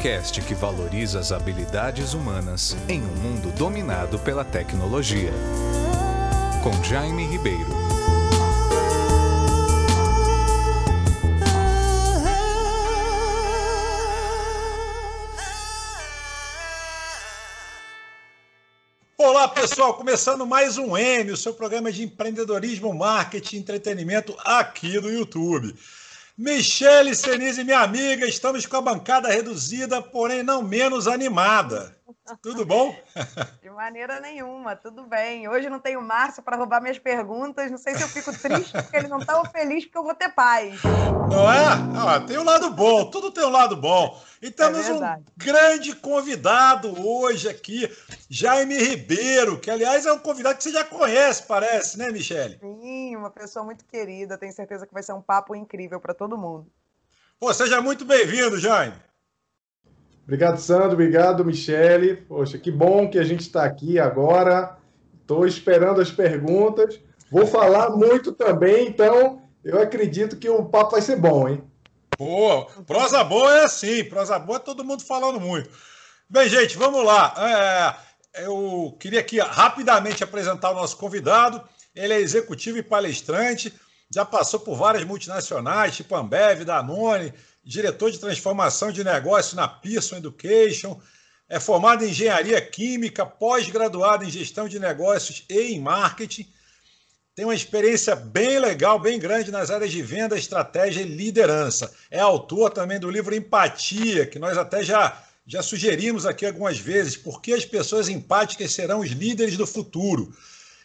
Podcast que valoriza as habilidades humanas em um mundo dominado pela tecnologia. Com Jaime Ribeiro. Olá pessoal, começando mais um M, o seu programa de empreendedorismo, marketing e entretenimento aqui no YouTube. Michele Senise, minha amiga, estamos com a bancada reduzida, porém não menos animada. Tudo bom? De maneira nenhuma, tudo bem. Hoje não tenho Márcio para roubar minhas perguntas. Não sei se eu fico triste porque ele não está feliz porque eu vou ter paz. Não é? Ah, tem um lado bom, tudo tem um lado bom. E temos é um grande convidado hoje aqui, Jaime Ribeiro, que aliás é um convidado que você já conhece, parece, né, Michele? Sim, uma pessoa muito querida. Tenho certeza que vai ser um papo incrível para todo mundo. Pô, seja muito bem-vindo, Jaime. Obrigado, Sandro. Obrigado, Michele. Poxa, que bom que a gente está aqui agora. Estou esperando as perguntas. Vou falar muito também, então eu acredito que o papo vai ser bom, hein? Boa. Prosa boa é assim. Prosa boa é todo mundo falando muito. Bem, gente, vamos lá. É, eu queria aqui rapidamente apresentar o nosso convidado. Ele é executivo e palestrante. Já passou por várias multinacionais, tipo Ambev, Danone, diretor de transformação de negócio na Pearson Education, é formado em engenharia química, pós-graduado em gestão de negócios e em marketing. Tem uma experiência bem legal, bem grande nas áreas de venda, estratégia e liderança. É autor também do livro Empatia, que nós até já, já sugerimos aqui algumas vezes, porque as pessoas empáticas serão os líderes do futuro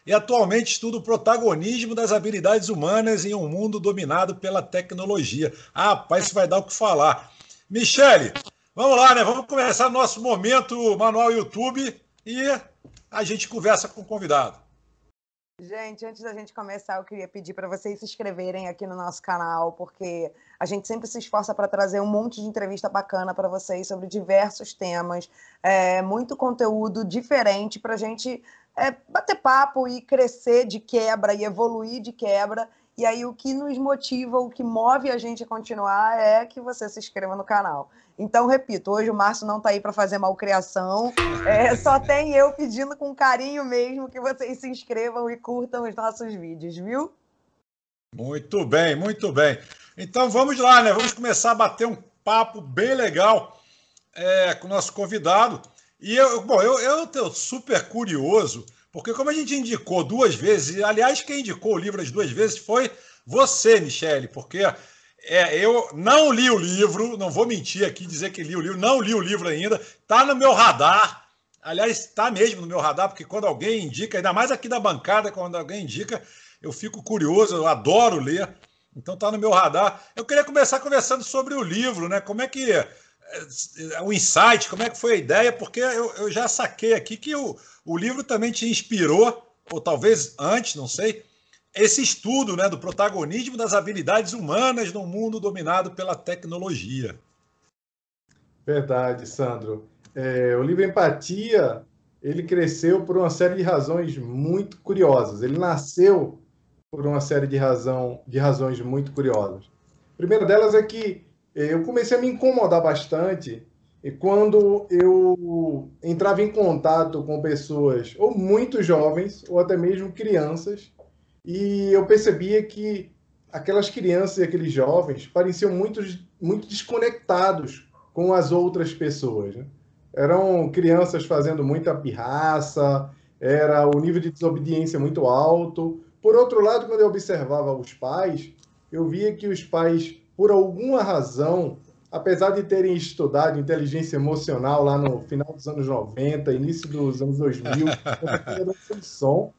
e atualmente estuda o protagonismo das habilidades humanas em um mundo dominado pela tecnologia. Ah, rapaz, isso vai dar o que falar. Michele, vamos lá, né? Vamos começar nosso momento manual YouTube e a gente conversa com o convidado. Gente, antes da gente começar, eu queria pedir para vocês se inscreverem aqui no nosso canal, porque a gente sempre se esforça para trazer um monte de entrevista bacana para vocês sobre diversos temas, é, muito conteúdo diferente para a gente é, bater papo e crescer de quebra e evoluir de quebra. E aí o que nos motiva, o que move a gente a continuar é que você se inscreva no canal. Então, repito, hoje o Márcio não está aí para fazer malcriação, é, só tem eu pedindo com carinho mesmo que vocês se inscrevam e curtam os nossos vídeos, viu? Muito bem, muito bem. Então vamos lá, né? Vamos começar a bater um papo bem legal é, com o nosso convidado. E eu, bom, eu estou super curioso, porque como a gente indicou duas vezes, e aliás, quem indicou o livro as duas vezes foi você, Michele, porque é, eu não li o livro, não vou mentir aqui dizer que li o livro, não li o livro ainda, está no meu radar. Aliás, está mesmo no meu radar, porque quando alguém indica, ainda mais aqui da bancada, quando alguém indica, eu fico curioso, eu adoro ler. Então está no meu radar. Eu queria começar conversando sobre o livro, né? Como é que o insight, como é que foi a ideia, porque eu, eu já saquei aqui que o, o livro também te inspirou, ou talvez antes, não sei, esse estudo né, do protagonismo das habilidades humanas num mundo dominado pela tecnologia. Verdade, Sandro. É, o livro Empatia, ele cresceu por uma série de razões muito curiosas. Ele nasceu por uma série de, razão, de razões muito curiosas. A primeira delas é que eu comecei a me incomodar bastante quando eu entrava em contato com pessoas ou muito jovens ou até mesmo crianças e eu percebia que aquelas crianças e aqueles jovens pareciam muito, muito desconectados com as outras pessoas. Né? Eram crianças fazendo muita pirraça, era o nível de desobediência muito alto. Por outro lado, quando eu observava os pais, eu via que os pais por alguma razão, apesar de terem estudado inteligência emocional lá no final dos anos 90, início dos anos 2000, som,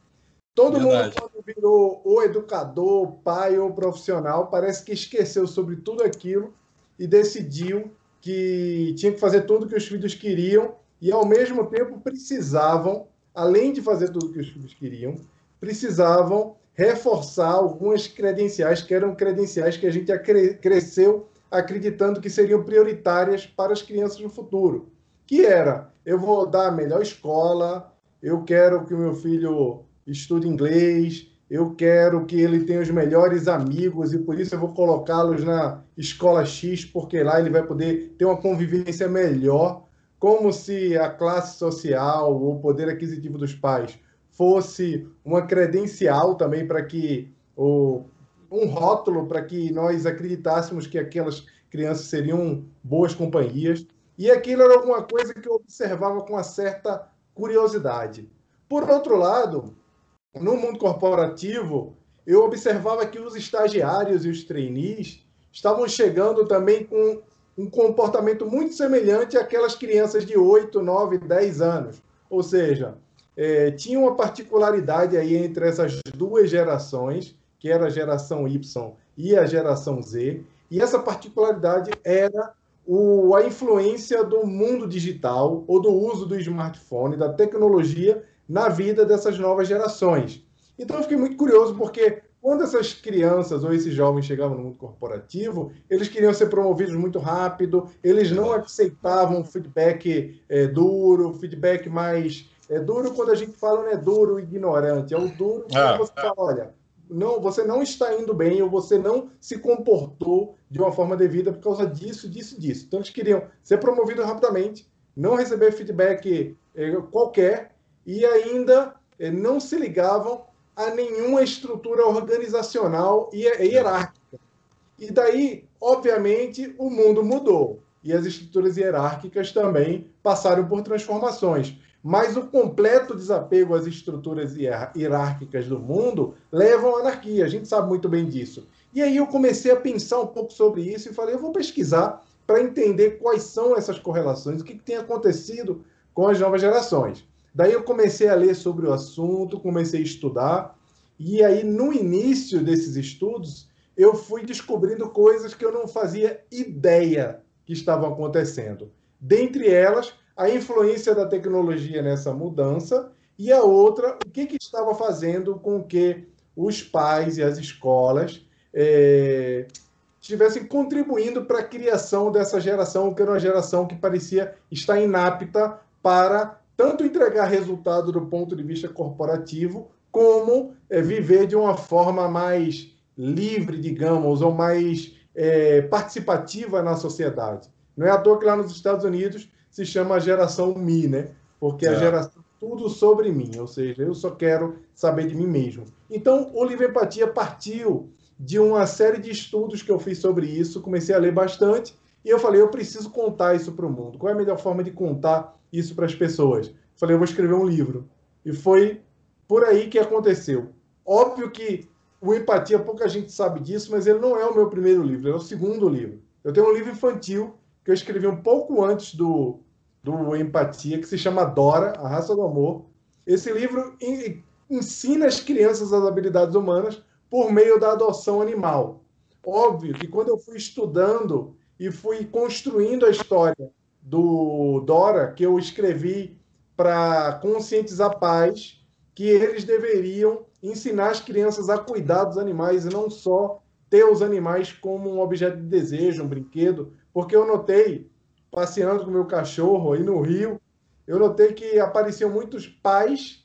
todo Verdade. mundo quando virou ou educador, pai ou profissional, parece que esqueceu sobre tudo aquilo e decidiu que tinha que fazer tudo que os filhos queriam e ao mesmo tempo precisavam, além de fazer tudo que os filhos queriam, precisavam reforçar algumas credenciais que eram credenciais que a gente cresceu acreditando que seriam prioritárias para as crianças no futuro, que era eu vou dar a melhor escola, eu quero que o meu filho estude inglês, eu quero que ele tenha os melhores amigos e por isso eu vou colocá-los na escola X, porque lá ele vai poder ter uma convivência melhor, como se a classe social ou o poder aquisitivo dos pais fosse uma credencial também para que o um rótulo para que nós acreditássemos que aquelas crianças seriam boas companhias. E aquilo era alguma coisa que eu observava com uma certa curiosidade. Por outro lado, no mundo corporativo, eu observava que os estagiários e os trainees estavam chegando também com um comportamento muito semelhante àquelas crianças de 8, 9, 10 anos. Ou seja, é, tinha uma particularidade aí entre essas duas gerações, que era a geração Y e a geração Z, e essa particularidade era o, a influência do mundo digital ou do uso do smartphone, da tecnologia na vida dessas novas gerações. Então eu fiquei muito curioso porque quando essas crianças ou esses jovens chegavam no mundo corporativo, eles queriam ser promovidos muito rápido, eles não aceitavam feedback é, duro, feedback mais é duro quando a gente fala não é duro ignorante, é o duro quando ah, você fala, olha, não, você não está indo bem ou você não se comportou de uma forma devida por causa disso, disso, disso. Então eles queriam ser promovidos rapidamente, não receber feedback é, qualquer e ainda é, não se ligavam a nenhuma estrutura organizacional e hierárquica. E daí, obviamente, o mundo mudou e as estruturas hierárquicas também passaram por transformações. Mas o completo desapego às estruturas hierárquicas do mundo levam à anarquia. A gente sabe muito bem disso. E aí eu comecei a pensar um pouco sobre isso e falei, eu vou pesquisar para entender quais são essas correlações, o que, que tem acontecido com as novas gerações. Daí eu comecei a ler sobre o assunto, comecei a estudar, e aí no início desses estudos eu fui descobrindo coisas que eu não fazia ideia que estavam acontecendo. Dentre elas, a influência da tecnologia nessa mudança e a outra, o que, que estava fazendo com que os pais e as escolas é, estivessem contribuindo para a criação dessa geração, que era uma geração que parecia estar inapta para tanto entregar resultado do ponto de vista corporativo, como é, viver de uma forma mais livre, digamos, ou mais é, participativa na sociedade. Não é à toa que lá nos Estados Unidos se chama geração Mi, né? Porque é. a geração tudo sobre mim, ou seja, eu só quero saber de mim mesmo. Então, o livro Empatia partiu de uma série de estudos que eu fiz sobre isso, comecei a ler bastante e eu falei, eu preciso contar isso para o mundo. Qual é a melhor forma de contar isso para as pessoas? Falei, eu vou escrever um livro. E foi por aí que aconteceu. Óbvio que o Empatia, pouca gente sabe disso, mas ele não é o meu primeiro livro, é o segundo livro. Eu tenho um livro infantil que eu escrevi um pouco antes do, do Empatia, que se chama Dora, A Raça do Amor. Esse livro ensina as crianças as habilidades humanas por meio da adoção animal. Óbvio que quando eu fui estudando e fui construindo a história do Dora, que eu escrevi para conscientizar pais que eles deveriam ensinar as crianças a cuidar dos animais e não só ter os animais como um objeto de desejo, um brinquedo, porque eu notei, passeando com meu cachorro aí no Rio, eu notei que apareciam muitos pais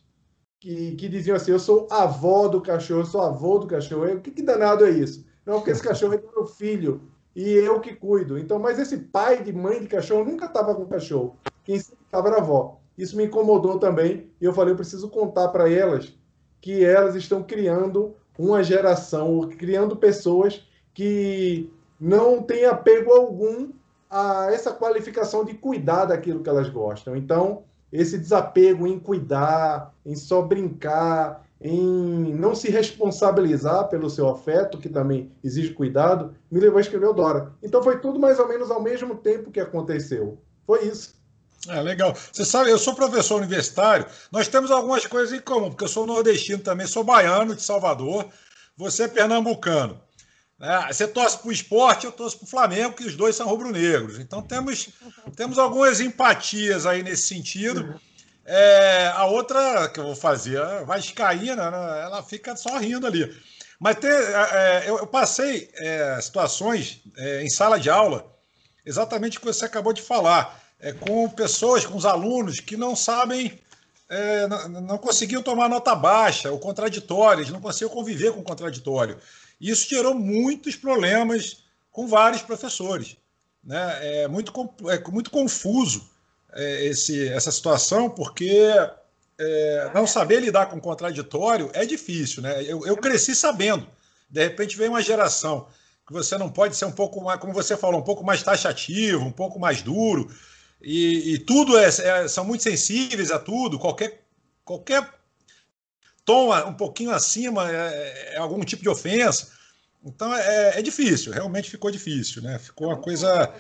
que, que diziam assim: Eu sou avó do cachorro, eu sou avô do cachorro. Eu, que, que danado é isso? Não, porque esse cachorro é do meu filho e eu que cuido. Então, mas esse pai de mãe de cachorro nunca estava com cachorro. Quem estava era avó. Isso me incomodou também e eu falei: eu preciso contar para elas que elas estão criando uma geração, criando pessoas que não têm apego algum a essa qualificação de cuidar daquilo que elas gostam. Então, esse desapego em cuidar, em só brincar, em não se responsabilizar pelo seu afeto, que também exige cuidado, me levou a escrever o Dora. Então foi tudo mais ou menos ao mesmo tempo que aconteceu. Foi isso. É legal. Você sabe, eu sou professor universitário, nós temos algumas coisas em comum, porque eu sou nordestino também, sou baiano de Salvador, você é pernambucano. É, você torce para o esporte, eu torço para o Flamengo, que os dois são rubro-negros. Então temos, temos algumas empatias aí nesse sentido. É, a outra que eu vou fazer, a Vascaína, né, ela fica só rindo ali. Mas tem, é, eu, eu, passei é, situações é, em sala de aula, exatamente o que você acabou de falar, é, com pessoas, com os alunos que não sabem é, não, não, conseguiam tomar nota baixa, o contraditório, eles não conseguiam conviver com o contraditório. Isso gerou muitos problemas com vários professores. Né? É, muito, é muito confuso é, esse, essa situação, porque é, não saber lidar com o contraditório é difícil. Né? Eu, eu cresci sabendo. De repente vem uma geração que você não pode ser um pouco mais, como você falou, um pouco mais taxativo, um pouco mais duro e, e tudo é, é, são muito sensíveis a tudo, qualquer, qualquer tom um pouquinho acima é, é algum tipo de ofensa. Então é, é, difícil, realmente ficou difícil, né? Ficou uma coisa.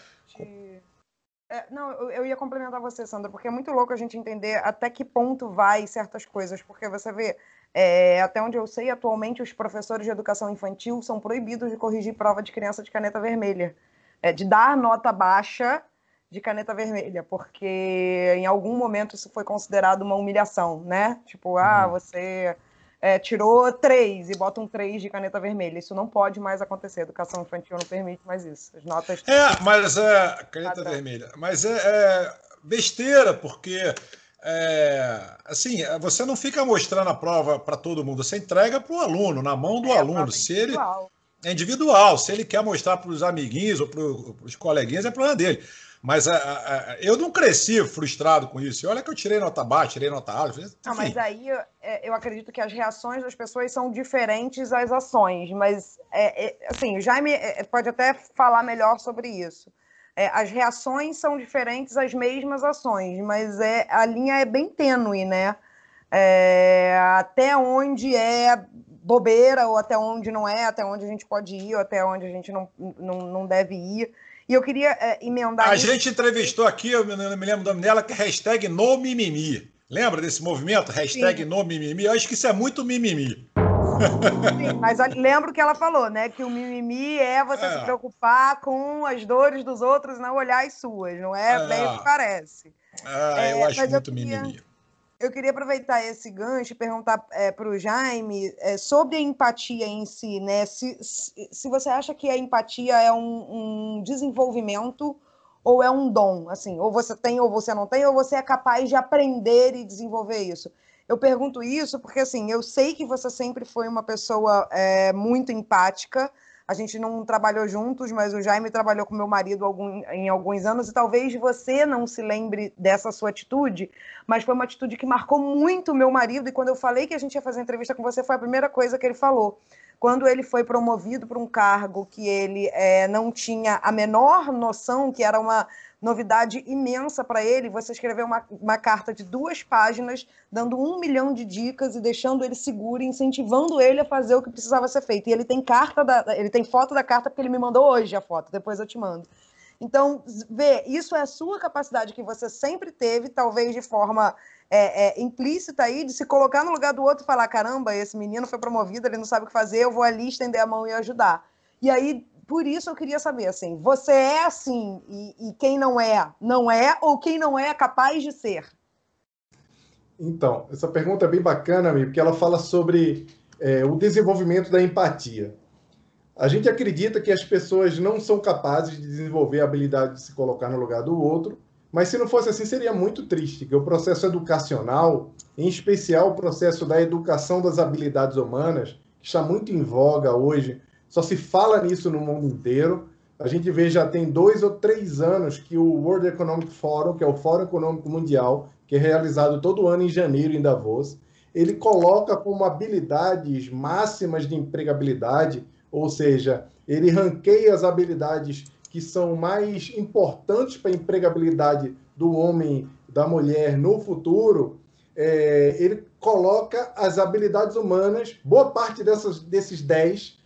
É, não, eu, eu, ia complementar você, Sandra, porque é muito louco a gente entender até que ponto vai certas coisas, porque você vê, é, até onde eu sei, atualmente os professores de educação infantil são proibidos de corrigir prova de criança de caneta vermelha, é, de dar nota baixa de caneta vermelha, porque em algum momento isso foi considerado uma humilhação, né? Tipo, ah, uhum. você é, tirou três e bota um três de caneta vermelha. Isso não pode mais acontecer. A educação infantil não permite mais isso. As notas. É, mas é. Caneta ah, vermelha. Mas é, é, besteira, porque. É, assim, você não fica mostrando a prova para todo mundo, você entrega para o aluno, na mão do é, aluno. Se ele, é individual, se ele quer mostrar para os amiguinhos ou para os coleguinhas, é problema dele. Mas a, a, eu não cresci frustrado com isso. E olha que eu tirei nota baixa, tirei nota alta. Não, mas aí é, eu acredito que as reações das pessoas são diferentes às ações. Mas, é, é, assim, o Jaime é, pode até falar melhor sobre isso. É, as reações são diferentes às mesmas ações, mas é, a linha é bem tênue, né? É, até onde é bobeira, ou até onde não é, até onde a gente pode ir, ou até onde a gente não, não, não deve ir. E eu queria é, emendar. A isso. gente entrevistou aqui, eu não me lembro o nome dela, que é hashtag no mimimi. Lembra desse movimento? Hashtag Sim. no mimimi. Eu acho que isso é muito mimimi. Sim, mas lembro que ela falou, né? Que o mimimi é você é. se preocupar com as dores dos outros e não olhar as suas. Não é, é. bem o que parece. Ah, eu é, acho muito eu queria... mimimi eu queria aproveitar esse gancho e perguntar é, para o Jaime é, sobre a empatia em si, né? Se, se você acha que a empatia é um, um, desenvolvimento ou é um dom, assim, ou você tem ou você não tem, ou você é capaz de aprender e desenvolver isso. Eu pergunto isso porque, assim, eu sei que você sempre foi uma pessoa é, muito empática, a gente não trabalhou juntos, mas o Jaime trabalhou com meu marido algum, em alguns anos e talvez você não se lembre dessa sua atitude, mas foi uma atitude que marcou muito o meu marido. E quando eu falei que a gente ia fazer entrevista com você, foi a primeira coisa que ele falou. Quando ele foi promovido para um cargo que ele é, não tinha a menor noção, que era uma novidade imensa para ele. Você escreveu uma, uma carta de duas páginas, dando um milhão de dicas e deixando ele seguro, incentivando ele a fazer o que precisava ser feito. E ele tem carta da, ele tem foto da carta porque ele me mandou hoje a foto. Depois eu te mando. Então, vê, isso é a sua capacidade que você sempre teve, talvez de forma é, é, implícita aí, de se colocar no lugar do outro e falar: caramba, esse menino foi promovido, ele não sabe o que fazer, eu vou ali estender a mão e ajudar. E aí, por isso eu queria saber, assim, você é assim e, e quem não é, não é, ou quem não é, capaz de ser? Então, essa pergunta é bem bacana, amigo, porque ela fala sobre é, o desenvolvimento da empatia. A gente acredita que as pessoas não são capazes de desenvolver a habilidade de se colocar no lugar do outro, mas se não fosse assim, seria muito triste, que o processo educacional, em especial o processo da educação das habilidades humanas, que está muito em voga hoje, só se fala nisso no mundo inteiro. A gente vê já tem dois ou três anos que o World Economic Forum, que é o Fórum Econômico Mundial, que é realizado todo ano em janeiro em Davos, ele coloca como habilidades máximas de empregabilidade, ou seja, ele ranqueia as habilidades que são mais importantes para a empregabilidade do homem, da mulher no futuro, é, ele coloca as habilidades humanas, boa parte dessas, desses 10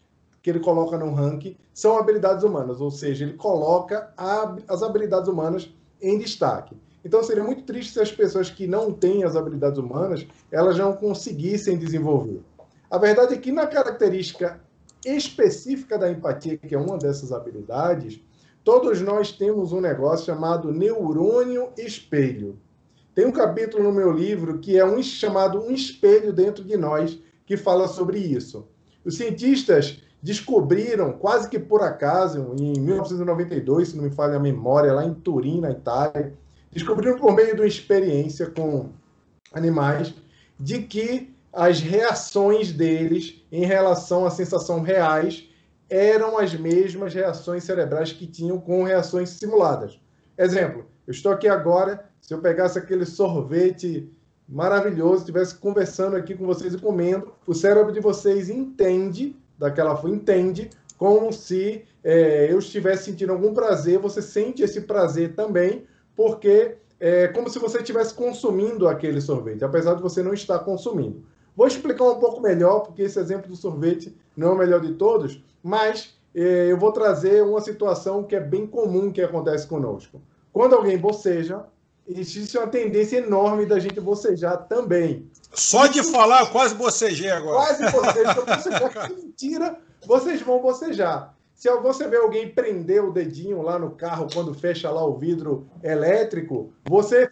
que ele coloca no ranking são habilidades humanas, ou seja, ele coloca a, as habilidades humanas em destaque. Então seria muito triste se as pessoas que não têm as habilidades humanas, elas não conseguissem desenvolver. A verdade é que na característica específica da empatia, que é uma dessas habilidades, todos nós temos um negócio chamado neurônio espelho. Tem um capítulo no meu livro que é um chamado um espelho dentro de nós que fala sobre isso. Os cientistas descobriram, quase que por acaso, em 1992, se não me falha a memória, lá em Turim, na Itália, descobriram por meio de uma experiência com animais, de que as reações deles em relação à sensação reais eram as mesmas reações cerebrais que tinham com reações simuladas. Exemplo, eu estou aqui agora, se eu pegasse aquele sorvete maravilhoso, estivesse conversando aqui com vocês e comendo, o cérebro de vocês entende, daquela entende como se é, eu estivesse sentindo algum prazer, você sente esse prazer também, porque é como se você estivesse consumindo aquele sorvete, apesar de você não estar consumindo. Vou explicar um pouco melhor, porque esse exemplo do sorvete não é o melhor de todos, mas é, eu vou trazer uma situação que é bem comum que acontece conosco. Quando alguém boceja, existe uma tendência enorme da gente bocejar também. Só de falar, eu quase bocejei agora. Quase bocejar, mentira, vocês vão bocejar. Se você vê alguém prender o dedinho lá no carro quando fecha lá o vidro elétrico, você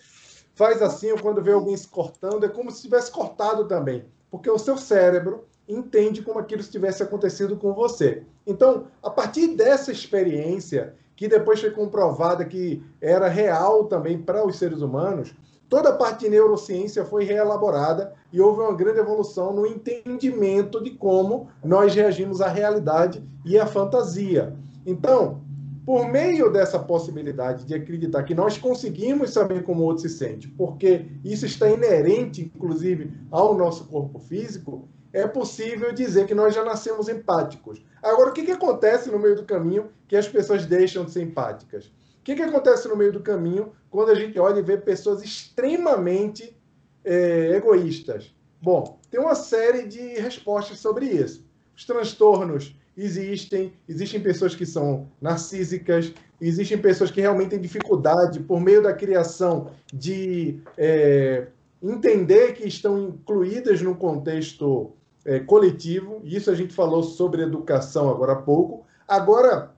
faz assim, ou quando vê alguém se cortando, é como se tivesse cortado também, porque o seu cérebro entende como aquilo tivesse acontecido com você. Então, a partir dessa experiência, que depois foi comprovada que era real também para os seres humanos, toda a parte de neurociência foi reelaborada e houve uma grande evolução no entendimento de como nós reagimos à realidade e à fantasia. Então, por meio dessa possibilidade de acreditar que nós conseguimos saber como o outro se sente, porque isso está inerente, inclusive, ao nosso corpo físico, é possível dizer que nós já nascemos empáticos. Agora, o que, que acontece no meio do caminho que as pessoas deixam de ser empáticas? O que, que acontece no meio do caminho quando a gente olha e vê pessoas extremamente é, egoístas? Bom, tem uma série de respostas sobre isso. Os transtornos existem, existem pessoas que são narcísicas, existem pessoas que realmente têm dificuldade, por meio da criação, de é, entender que estão incluídas no contexto é, coletivo. Isso a gente falou sobre educação agora há pouco. Agora,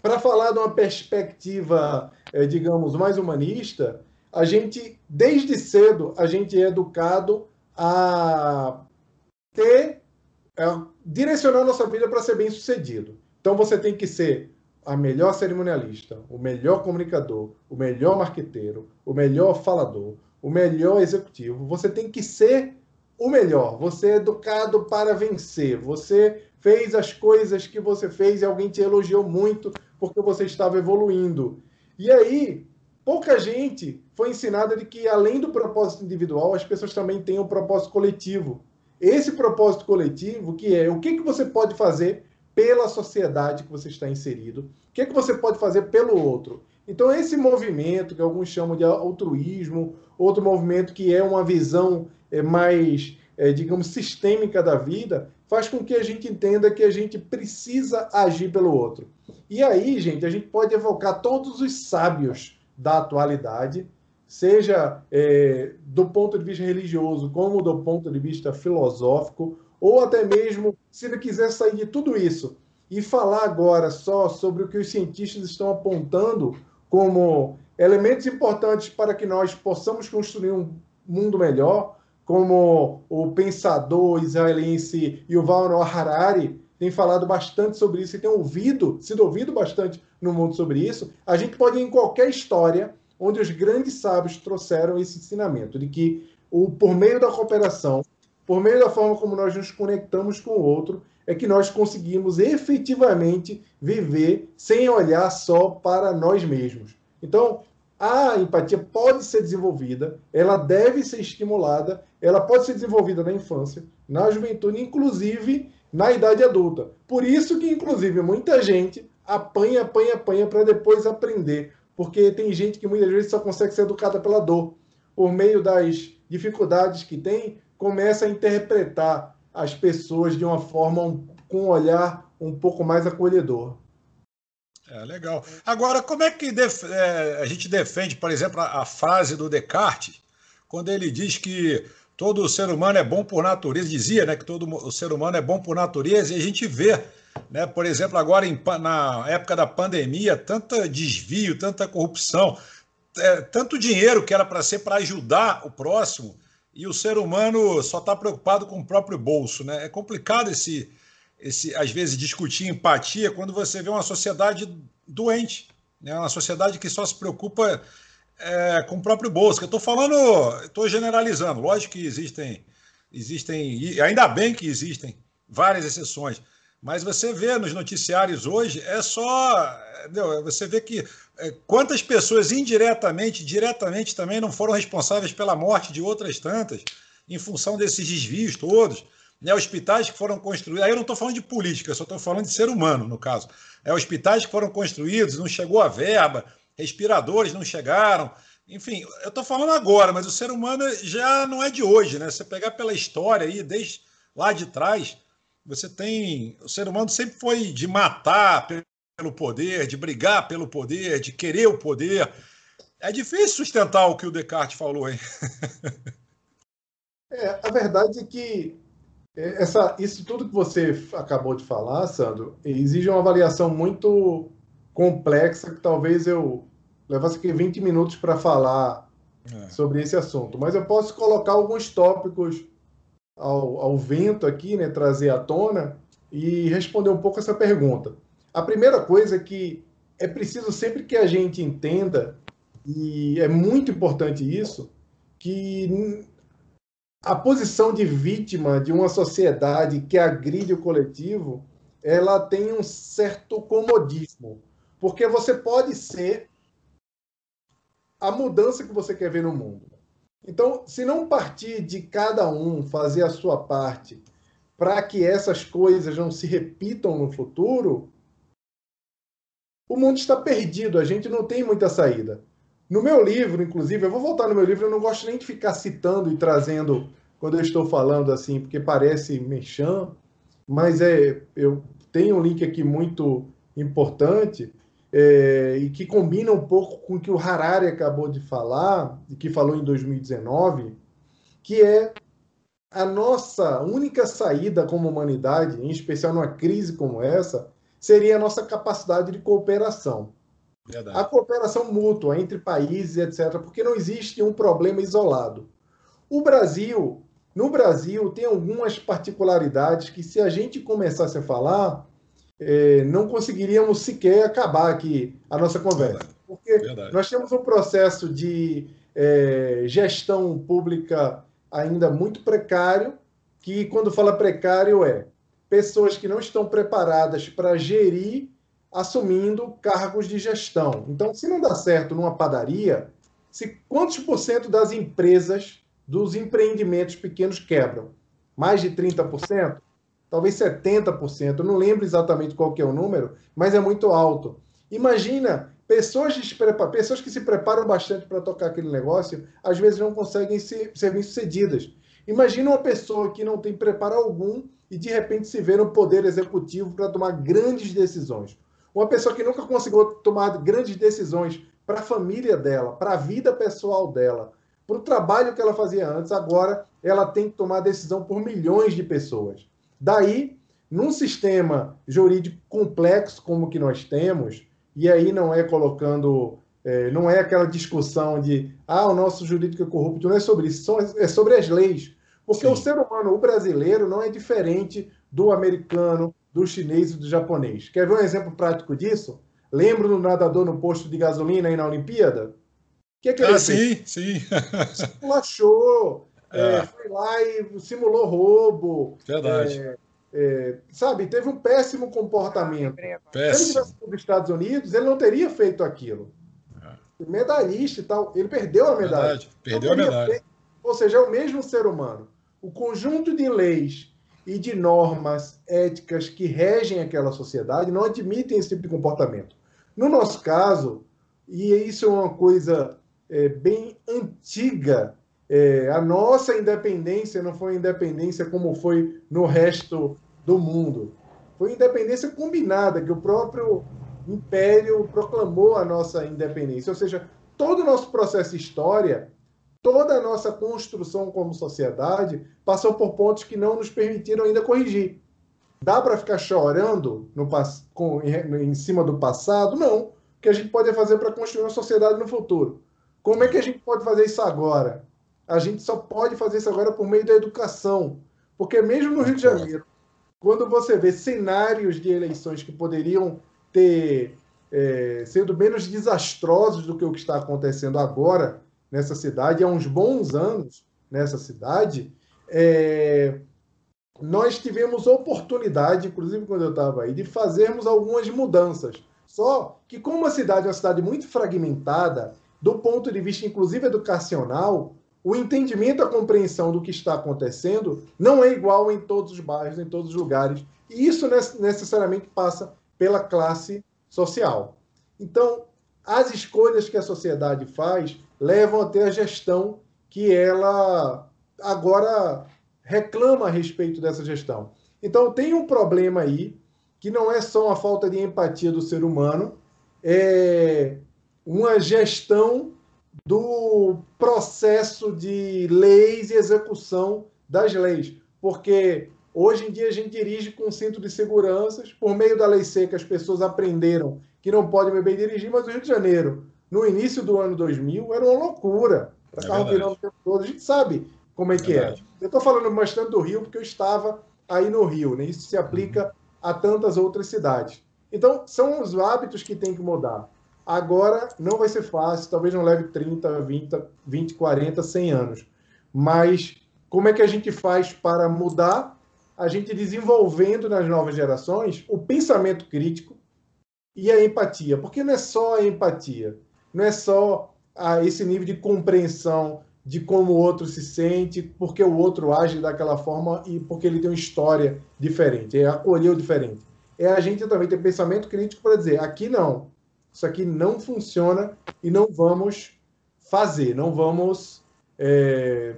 para falar de uma perspectiva, é, digamos, mais humanista, a gente, desde cedo, a gente é educado a ter é direcionar a nossa vida para ser bem sucedido. Então você tem que ser a melhor cerimonialista, o melhor comunicador, o melhor marqueteiro, o melhor falador, o melhor executivo. Você tem que ser o melhor. Você é educado para vencer. Você fez as coisas que você fez e alguém te elogiou muito porque você estava evoluindo. E aí, pouca gente foi ensinada de que além do propósito individual, as pessoas também têm um propósito coletivo esse propósito coletivo, que é o que, que você pode fazer pela sociedade que você está inserido, o que, que você pode fazer pelo outro. Então, esse movimento, que alguns chamam de altruísmo, outro movimento que é uma visão mais, é, digamos, sistêmica da vida, faz com que a gente entenda que a gente precisa agir pelo outro. E aí, gente, a gente pode evocar todos os sábios da atualidade, seja é, do ponto de vista religioso, como do ponto de vista filosófico, ou até mesmo se ele quiser sair de tudo isso e falar agora só sobre o que os cientistas estão apontando como elementos importantes para que nós possamos construir um mundo melhor, como o pensador israelense Yuval Noah Harari tem falado bastante sobre isso e tem ouvido, sido ouvido bastante no mundo sobre isso, a gente pode ir em qualquer história onde os grandes sábios trouxeram esse ensinamento de que o, por meio da cooperação, por meio da forma como nós nos conectamos com o outro, é que nós conseguimos efetivamente viver sem olhar só para nós mesmos. Então, a empatia pode ser desenvolvida, ela deve ser estimulada, ela pode ser desenvolvida na infância, na juventude, inclusive na idade adulta. Por isso que, inclusive, muita gente apanha, apanha, apanha para depois aprender porque tem gente que muitas vezes só consegue ser educada pela dor. Por meio das dificuldades que tem, começa a interpretar as pessoas de uma forma, com um olhar um pouco mais acolhedor. É, legal. Agora, como é que def é, a gente defende, por exemplo, a, a, frase do Descartes, quando ele diz que todo ser humano é bom por natureza, dizia né, que todo o ser humano é bom por natureza, e a gente vê né? Por exemplo, agora em, na época da pandemia, tanto desvio, tanta corrupção, é, tanto dinheiro que era para ser para ajudar o próximo, e o ser humano só está preocupado com o próprio bolso. Né? É complicado esse, esse, às vezes, discutir empatia quando você vê uma sociedade doente, né? uma sociedade que só se preocupa é, com o próprio Bolsa. Eu estou falando, estou generalizando. Lógico que existem, existem, e ainda bem que existem várias exceções. Mas você vê nos noticiários hoje, é só. Você vê que é, quantas pessoas indiretamente, diretamente também não foram responsáveis pela morte de outras tantas, em função desses desvios todos. Né, hospitais que foram construídos. Aí eu não estou falando de política, só estou falando de ser humano, no caso. É, hospitais que foram construídos, não chegou a verba, respiradores não chegaram. Enfim, eu estou falando agora, mas o ser humano já não é de hoje, né? Você pegar pela história aí, desde lá de trás, você tem. O ser humano sempre foi de matar pelo poder, de brigar pelo poder, de querer o poder. É difícil sustentar o que o Descartes falou, hein? É, a verdade é que essa, isso tudo que você acabou de falar, Sandro, exige uma avaliação muito complexa que talvez eu levasse aqui 20 minutos para falar é. sobre esse assunto. Mas eu posso colocar alguns tópicos ao, ao vento aqui, né, trazer à tona e responder um pouco essa pergunta. A primeira coisa é que é preciso sempre que a gente entenda, e é muito importante isso, que a posição de vítima de uma sociedade que agride o coletivo, ela tem um certo comodismo. Porque você pode ser a mudança que você quer ver no mundo. Então, se não partir de cada um fazer a sua parte para que essas coisas não se repitam no futuro, o mundo está perdido, a gente não tem muita saída. No meu livro, inclusive, eu vou voltar no meu livro, eu não gosto nem de ficar citando e trazendo quando eu estou falando assim, porque parece mexam, mas é, eu tenho um link aqui muito importante é, e que combina um pouco com o que o Harari acabou de falar, e que falou em 2019, que é a nossa única saída como humanidade, em especial numa crise como essa, seria a nossa capacidade de cooperação. Verdade. A cooperação mútua entre países, etc., porque não existe um problema isolado. O Brasil, no Brasil, tem algumas particularidades que, se a gente começasse a falar, é, não conseguiríamos sequer acabar aqui a nossa conversa. Verdade. Porque Verdade. nós temos um processo de é, gestão pública ainda muito precário, que quando fala precário é pessoas que não estão preparadas para gerir assumindo cargos de gestão. Então, se não dá certo numa padaria, se quantos por cento das empresas, dos empreendimentos pequenos quebram? Mais de 30%? talvez 70%, não lembro exatamente qual é o número, mas é muito alto. Imagina pessoas, pessoas que se preparam bastante para tocar aquele negócio, às vezes não conseguem ser, ser bem-sucedidas. Imagina uma pessoa que não tem preparo algum e de repente se vê no poder executivo para tomar grandes decisões. Uma pessoa que nunca conseguiu tomar grandes decisões para a família dela, para a vida pessoal dela, para o trabalho que ela fazia antes, agora ela tem que tomar decisão por milhões de pessoas. Daí, num sistema jurídico complexo como o que nós temos, e aí não é colocando, é, não é aquela discussão de, ah, o nosso jurídico é corrupto, não é sobre isso, é sobre as leis. Porque Sim. o ser humano, o brasileiro, não é diferente do americano, do chinês e do japonês. Quer ver um exemplo prático disso? Lembra do nadador no posto de gasolina aí na Olimpíada? O que, é que ele ah, fez? sim, sim. Esculachou, é. É, foi lá e simulou roubo. Verdade. É, é sabe, teve um péssimo comportamento. Péssimo. Se ele tivesse para os Estados Unidos, ele não teria feito aquilo. É. Medalhista e tal, ele perdeu a medalha. Verdade. Perdeu a medalha. Feito, ou seja, é o mesmo ser humano. O conjunto de leis e de normas éticas que regem aquela sociedade não admitem esse tipo de comportamento. No nosso caso, e isso é uma coisa é, bem antiga é, a nossa independência não foi independência como foi no resto do mundo. Foi independência combinada, que o próprio Império proclamou a nossa independência. Ou seja, todo o nosso processo de história, toda a nossa construção como sociedade, passou por pontos que não nos permitiram ainda corrigir. Dá para ficar chorando no, com, em cima do passado? Não. O que a gente pode fazer para construir uma sociedade no futuro? Como é que a gente pode fazer isso agora? a gente só pode fazer isso agora por meio da educação. Porque mesmo no Rio de Janeiro, quando você vê cenários de eleições que poderiam ter é, sendo menos desastrosos do que o que está acontecendo agora nessa cidade, há uns bons anos nessa cidade, é, nós tivemos oportunidade, inclusive quando eu estava aí, de fazermos algumas mudanças. Só que, como a cidade é uma cidade muito fragmentada, do ponto de vista, inclusive, educacional, o entendimento, a compreensão do que está acontecendo não é igual em todos os bairros, em todos os lugares. E isso necessariamente passa pela classe social. Então, as escolhas que a sociedade faz levam até a gestão que ela agora reclama a respeito dessa gestão. Então, tem um problema aí, que não é só uma falta de empatia do ser humano, é uma gestão do processo de leis e execução das leis. Porque Hoje em dia a gente dirige com cinto de seguranças, por meio da lei seca as pessoas aprenderam que não podem beber e dirigir, mas o Rio de Janeiro, no início do ano 2000, era uma loucura. Era é carro virando o tempo todo, a gente sabe como é que é. Eu estou falando bastante do Rio porque eu estava aí no Rio, né? isso se aplica uhum. a tantas outras cidades. Então, são os hábitos que tem que mudar. Agora, não vai ser fácil, talvez não leve 30, 20, 20 40, 100 anos. Mas como é que a gente faz para mudar a gente desenvolvendo nas novas gerações o pensamento crítico e a empatia. Porque não é só a empatia, não é só a esse nível de compreensão de como o outro se sente, porque o outro age daquela forma e porque ele tem uma história diferente, é acolher o diferente. É a gente também ter pensamento crítico para dizer, aqui não, isso aqui não funciona e não vamos fazer, não vamos. É...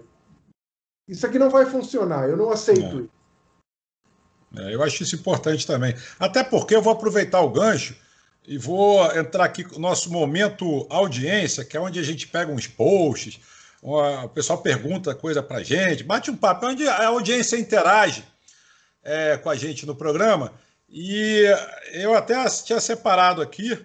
Isso aqui não vai funcionar, eu não aceito isso. É, eu acho isso importante também. Até porque eu vou aproveitar o gancho e vou entrar aqui no nosso momento audiência, que é onde a gente pega uns posts, o pessoal pergunta coisa para gente, bate um papo, é onde a audiência interage é, com a gente no programa. E eu até tinha separado aqui,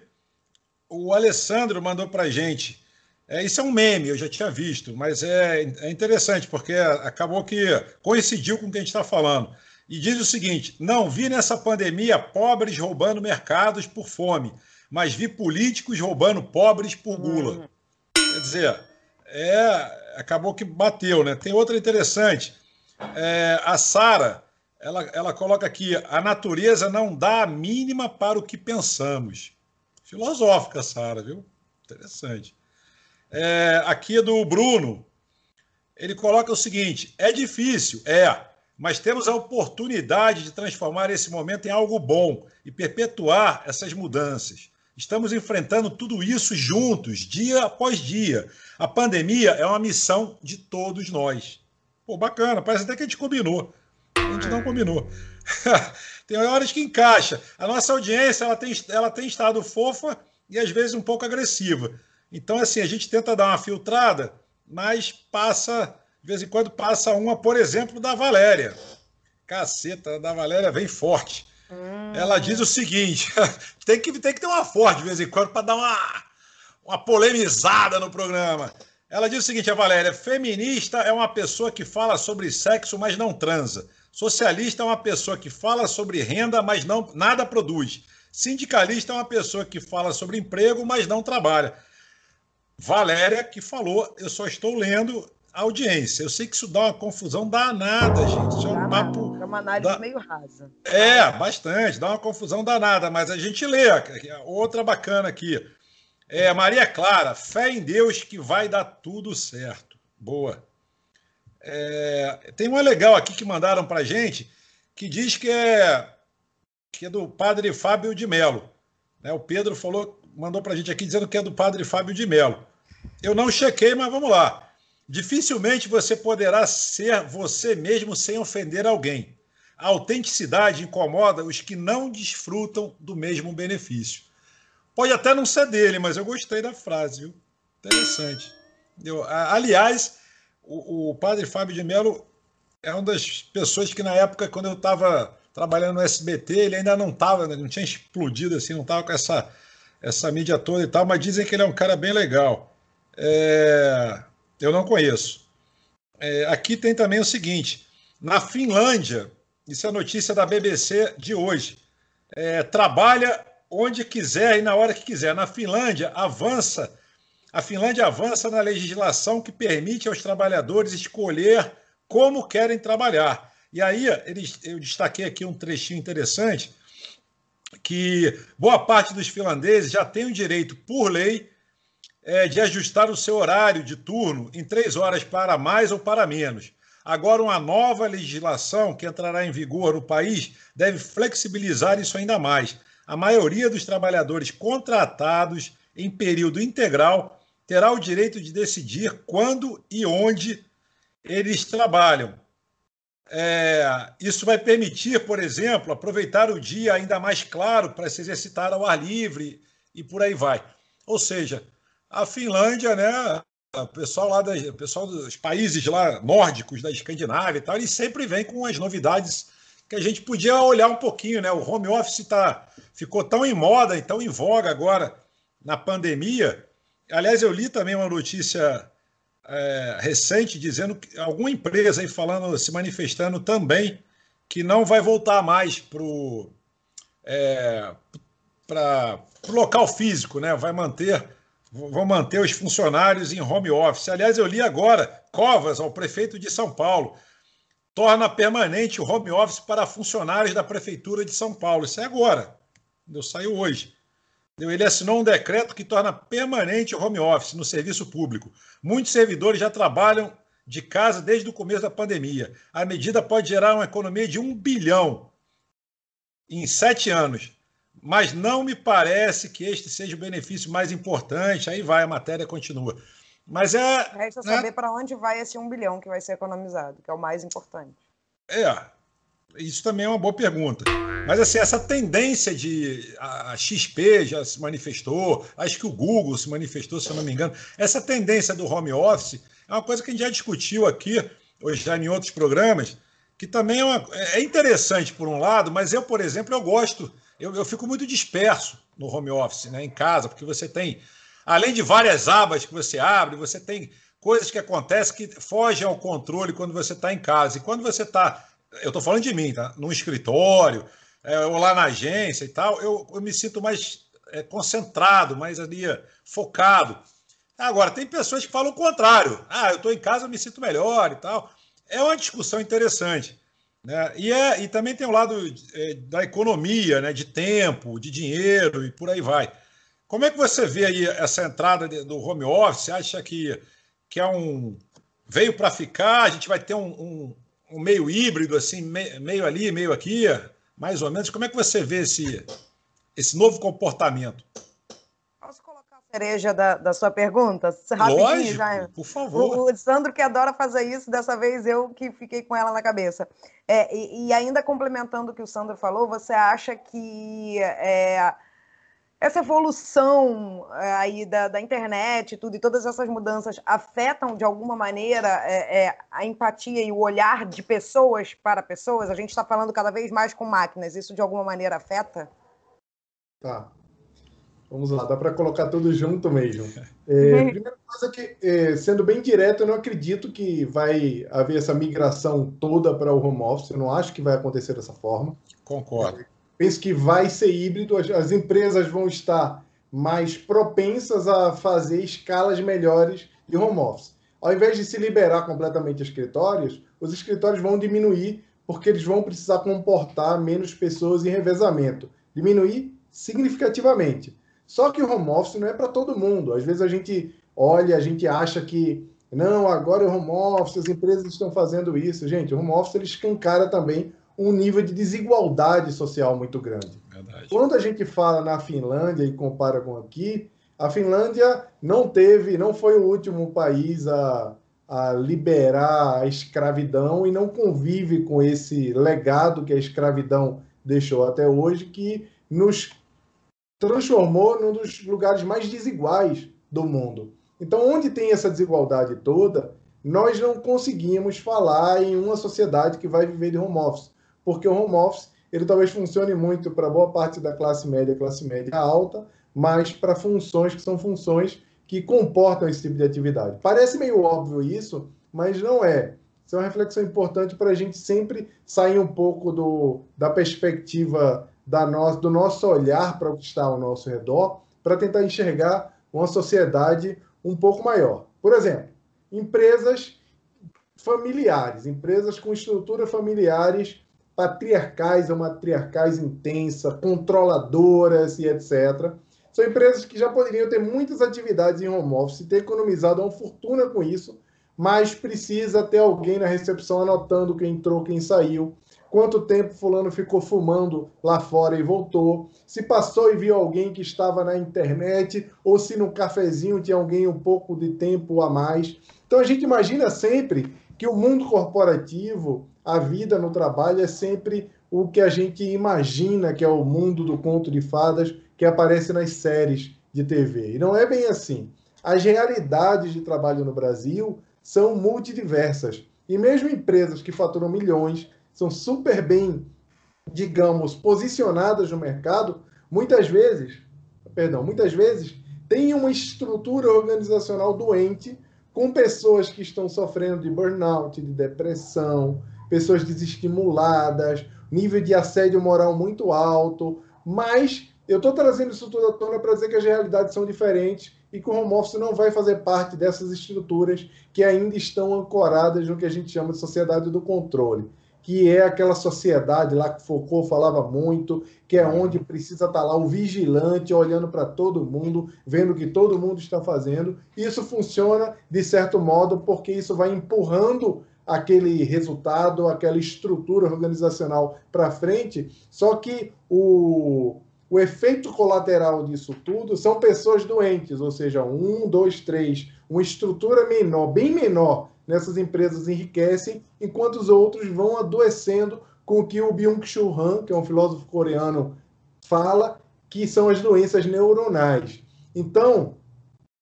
o Alessandro mandou para gente. É, isso é um meme, eu já tinha visto, mas é, é interessante, porque acabou que coincidiu com o que a gente está falando e diz o seguinte: não vi nessa pandemia pobres roubando mercados por fome, mas vi políticos roubando pobres por gula. Uhum. Quer dizer, é, acabou que bateu, né? Tem outra interessante. É, a Sara, ela, ela coloca aqui: a natureza não dá a mínima para o que pensamos. Filosófica, Sara, viu? Interessante. É, aqui é do Bruno. Ele coloca o seguinte: é difícil, é mas temos a oportunidade de transformar esse momento em algo bom e perpetuar essas mudanças. Estamos enfrentando tudo isso juntos, dia após dia. A pandemia é uma missão de todos nós. Pô, bacana, parece até que a gente combinou. A gente não combinou. tem horas que encaixa. A nossa audiência ela tem, ela tem estado fofa e às vezes um pouco agressiva. Então, assim, a gente tenta dar uma filtrada, mas passa de vez em quando passa uma, por exemplo, da Valéria. Caceta, da Valéria vem forte. Hum. Ela diz o seguinte: tem, que, tem que ter uma forte de vez em quando para dar uma, uma polemizada no programa. Ela diz o seguinte: a Valéria, feminista é uma pessoa que fala sobre sexo, mas não transa. Socialista é uma pessoa que fala sobre renda, mas não nada produz. Sindicalista é uma pessoa que fala sobre emprego, mas não trabalha. Valéria que falou, eu só estou lendo audiência. Eu sei que isso dá uma confusão danada, gente. Isso é um papo. É uma análise da... meio rasa. É, bastante, dá uma confusão danada, mas a gente lê. Outra bacana aqui. É, Maria Clara, fé em Deus que vai dar tudo certo. Boa. É, tem uma legal aqui que mandaram para gente que diz que é, que é do padre Fábio de Melo. Né, o Pedro falou, mandou para a gente aqui dizendo que é do padre Fábio de Melo. Eu não chequei, mas vamos lá. Dificilmente você poderá ser você mesmo sem ofender alguém. A autenticidade incomoda os que não desfrutam do mesmo benefício. Pode até não ser dele, mas eu gostei da frase, viu? Interessante. Eu, aliás, o, o padre Fábio de Mello é uma das pessoas que, na época, quando eu estava trabalhando no SBT, ele ainda não estava, né? não tinha explodido assim, não estava com essa, essa mídia toda e tal, mas dizem que ele é um cara bem legal. É, eu não conheço. É, aqui tem também o seguinte: na Finlândia, isso é notícia da BBC de hoje, é, trabalha onde quiser e na hora que quiser. Na Finlândia, avança. A Finlândia avança na legislação que permite aos trabalhadores escolher como querem trabalhar. E aí, eles, eu destaquei aqui um trechinho interessante, que boa parte dos finlandeses já tem o direito, por lei, é, de ajustar o seu horário de turno em três horas para mais ou para menos. Agora, uma nova legislação que entrará em vigor no país deve flexibilizar isso ainda mais. A maioria dos trabalhadores contratados em período integral terá o direito de decidir quando e onde eles trabalham. É, isso vai permitir, por exemplo, aproveitar o dia ainda mais claro para se exercitar ao ar livre e por aí vai. Ou seja, a Finlândia, né, o pessoal lá da, o pessoal dos países lá nórdicos da Escandinávia e tal, eles sempre vêm com as novidades que a gente podia olhar um pouquinho, né? O home office tá, ficou tão em moda e tão em voga agora na pandemia. Aliás, eu li também uma notícia é, recente dizendo que alguma empresa aí falando, se manifestando também que não vai voltar mais para o é, local físico, né? Vai manter vão manter os funcionários em home office. Aliás, eu li agora, Covas, ao prefeito de São Paulo, torna permanente o home office para funcionários da Prefeitura de São Paulo. Isso é agora, eu saiu hoje. Ele assinou um decreto que torna permanente o home office no serviço público. Muitos servidores já trabalham de casa desde o começo da pandemia. A medida pode gerar uma economia de um bilhão em sete anos mas não me parece que este seja o benefício mais importante. Aí vai, a matéria continua. Mas é. Resta né? saber para onde vai esse um bilhão que vai ser economizado, que é o mais importante. É, isso também é uma boa pergunta. Mas assim, essa tendência de. A XP já se manifestou, acho que o Google se manifestou, se eu não me engano. Essa tendência do home office é uma coisa que a gente já discutiu aqui, hoje já em outros programas, que também é, uma, é interessante por um lado, mas eu, por exemplo, eu gosto eu, eu fico muito disperso no home office, né, em casa, porque você tem, além de várias abas que você abre, você tem coisas que acontecem que fogem ao controle quando você está em casa. E quando você está, eu estou falando de mim, tá? Num escritório, é, ou lá na agência e tal, eu, eu me sinto mais é, concentrado, mais ali focado. Agora, tem pessoas que falam o contrário. Ah, eu estou em casa, eu me sinto melhor e tal. É uma discussão interessante. Né? E, é, e também tem o lado é, da economia, né? de tempo, de dinheiro e por aí vai. Como é que você vê aí essa entrada do home office? Acha que, que é um. veio para ficar? A gente vai ter um, um, um meio híbrido, assim, meio ali, meio aqui, mais ou menos? Como é que você vê esse, esse novo comportamento? Cereja da, da sua pergunta? Rapidinho, Lógico, já. por favor. O, o Sandro que adora fazer isso, dessa vez eu que fiquei com ela na cabeça. É, e, e, ainda complementando o que o Sandro falou, você acha que é, essa evolução é, aí da, da internet tudo, e todas essas mudanças afetam de alguma maneira é, é, a empatia e o olhar de pessoas para pessoas? A gente está falando cada vez mais com máquinas, isso de alguma maneira afeta? Tá. Vamos lá, dá para colocar tudo junto mesmo. É, primeira coisa que, é, sendo bem direto, eu não acredito que vai haver essa migração toda para o home office. Eu não acho que vai acontecer dessa forma. Concordo. É, penso que vai ser híbrido. As, as, empresas vão estar mais propensas a fazer escalas melhores de home office. Ao invés de se liberar completamente escritórios, os escritórios vão diminuir porque eles vão precisar comportar menos pessoas em revezamento. Diminuir significativamente. Só que o home office não é para todo mundo. Às vezes a gente olha, a gente acha que não, agora é o home office, as empresas estão fazendo isso. Gente, o home office ele escancara também um nível de desigualdade social muito grande. Verdade. Quando a gente fala na Finlândia e compara com aqui, a Finlândia não teve, não foi o último país a, a liberar a escravidão e não convive com esse legado que a escravidão deixou até hoje, que nos transformou num dos lugares mais desiguais do mundo. Então, onde tem essa desigualdade toda, nós não conseguimos falar em uma sociedade que vai viver de home office, porque o home office ele talvez funcione muito para boa parte da classe média, classe média alta, mas para funções que são funções que comportam esse tipo de atividade. Parece meio óbvio isso, mas não é. Isso é uma reflexão importante para a gente sempre sair um pouco do, da perspectiva da do nosso olhar para o que está ao nosso redor, para tentar enxergar uma sociedade um pouco maior. Por exemplo, empresas familiares, empresas com estruturas familiares patriarcais ou matriarcais intensa, controladoras e etc. São empresas que já poderiam ter muitas atividades em home office, ter economizado uma fortuna com isso, mas precisa ter alguém na recepção anotando quem entrou, quem saiu, quanto tempo fulano ficou fumando lá fora e voltou, se passou e viu alguém que estava na internet, ou se no cafezinho tinha alguém um pouco de tempo a mais. Então a gente imagina sempre que o mundo corporativo, a vida no trabalho é sempre o que a gente imagina que é o mundo do conto de fadas que aparece nas séries de TV. E não é bem assim. As realidades de trabalho no Brasil são multidiversas. E mesmo empresas que faturam milhões, são super bem, digamos, posicionadas no mercado, muitas vezes, perdão, muitas vezes têm uma estrutura organizacional doente com pessoas que estão sofrendo de burnout, de depressão, pessoas desestimuladas, nível de assédio moral muito alto, mas eu estou trazendo isso tudo à tona para dizer que as realidades são diferentes e que o home office não vai fazer parte dessas estruturas que ainda estão ancoradas no que a gente chama de sociedade do controle que é aquela sociedade lá que Foucault falava muito, que é onde precisa estar lá o vigilante olhando para todo mundo, vendo o que todo mundo está fazendo. Isso funciona de certo modo porque isso vai empurrando aquele resultado, aquela estrutura organizacional para frente. Só que o, o efeito colateral disso tudo são pessoas doentes, ou seja, um, dois, três, uma estrutura menor, bem menor nessas empresas enriquecem, enquanto os outros vão adoecendo com o que o Byung-Chul Han, que é um filósofo coreano, fala, que são as doenças neuronais. Então,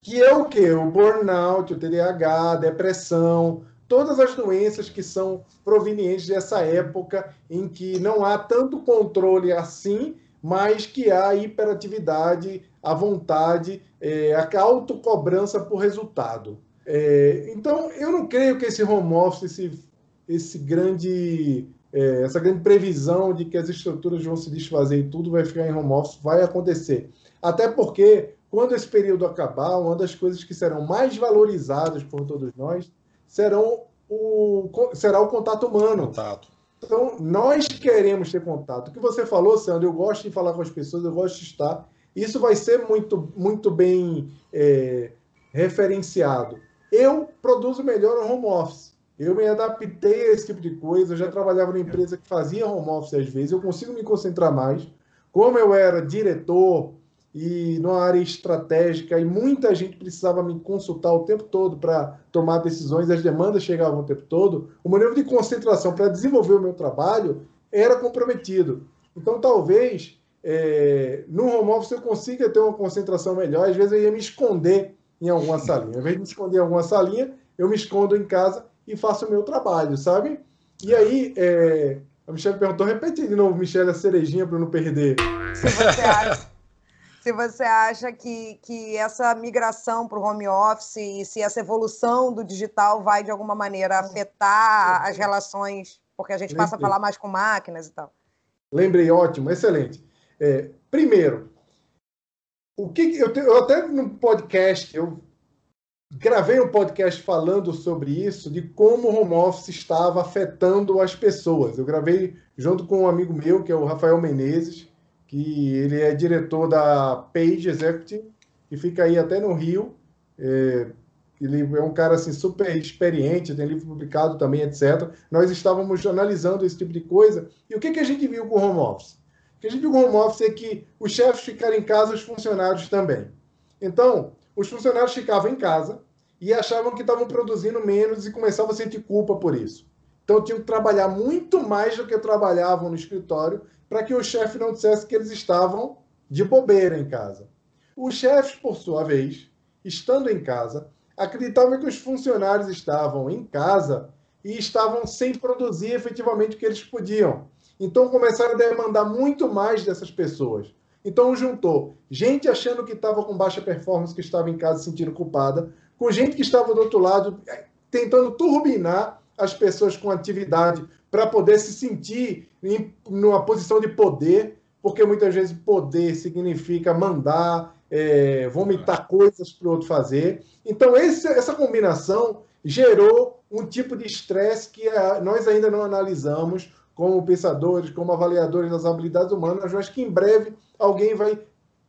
que é o que? O burnout, o TDAH, a depressão, todas as doenças que são provenientes dessa época em que não há tanto controle assim, mas que há hiperatividade, a vontade, é, a autocobrança por resultado. É, então, eu não creio que esse home office, esse, esse grande, é, essa grande previsão de que as estruturas vão se desfazer e tudo vai ficar em home office vai acontecer. Até porque, quando esse período acabar, uma das coisas que serão mais valorizadas por todos nós serão o, será o contato humano. Contato. Então, nós queremos ter contato. O que você falou, Sandro, eu gosto de falar com as pessoas, eu gosto de estar. Isso vai ser muito, muito bem é, referenciado. Eu produzo melhor no home office. Eu me adaptei a esse tipo de coisa. Eu já trabalhava numa empresa que fazia home office às vezes. Eu consigo me concentrar mais. Como eu era diretor e numa área estratégica e muita gente precisava me consultar o tempo todo para tomar decisões, as demandas chegavam o tempo todo, o meu nível de concentração para desenvolver o meu trabalho era comprometido. Então, talvez é, no home office eu consiga ter uma concentração melhor. Às vezes eu ia me esconder em alguma salinha. Ao invés de me esconder em alguma salinha, eu me escondo em casa e faço o meu trabalho, sabe? E aí, é... a Michelle perguntou, repete de novo, Michelle, a cerejinha para não perder. Se você acha, se você acha que, que essa migração para o home office e se essa evolução do digital vai, de alguma maneira, afetar as relações, porque a gente passa a falar mais com máquinas e tal. Lembrei, ótimo, excelente. É, primeiro, o que eu, te, eu até no podcast eu gravei um podcast falando sobre isso, de como o home office estava afetando as pessoas. Eu gravei junto com um amigo meu, que é o Rafael Menezes, que ele é diretor da Page Executive, e fica aí até no Rio. É, ele é um cara assim, super experiente, tem livro publicado também, etc. Nós estávamos analisando esse tipo de coisa. E o que, que a gente viu com o home office? Que a gente o home office é que os chefes ficaram em casa, os funcionários também. Então, os funcionários ficavam em casa e achavam que estavam produzindo menos e começavam a sentir culpa por isso. Então, tinham que trabalhar muito mais do que trabalhavam no escritório para que o chefe não dissesse que eles estavam de bobeira em casa. Os chefes, por sua vez, estando em casa, acreditavam que os funcionários estavam em casa e estavam sem produzir efetivamente o que eles podiam. Então começaram a demandar muito mais dessas pessoas. Então juntou gente achando que estava com baixa performance, que estava em casa se sentindo culpada, com gente que estava do outro lado eh, tentando turbinar as pessoas com atividade para poder se sentir em numa posição de poder, porque muitas vezes poder significa mandar, é, vomitar coisas para o outro fazer. Então, esse, essa combinação gerou um tipo de estresse que a, nós ainda não analisamos como pensadores, como avaliadores das habilidades humanas, mas que em breve alguém vai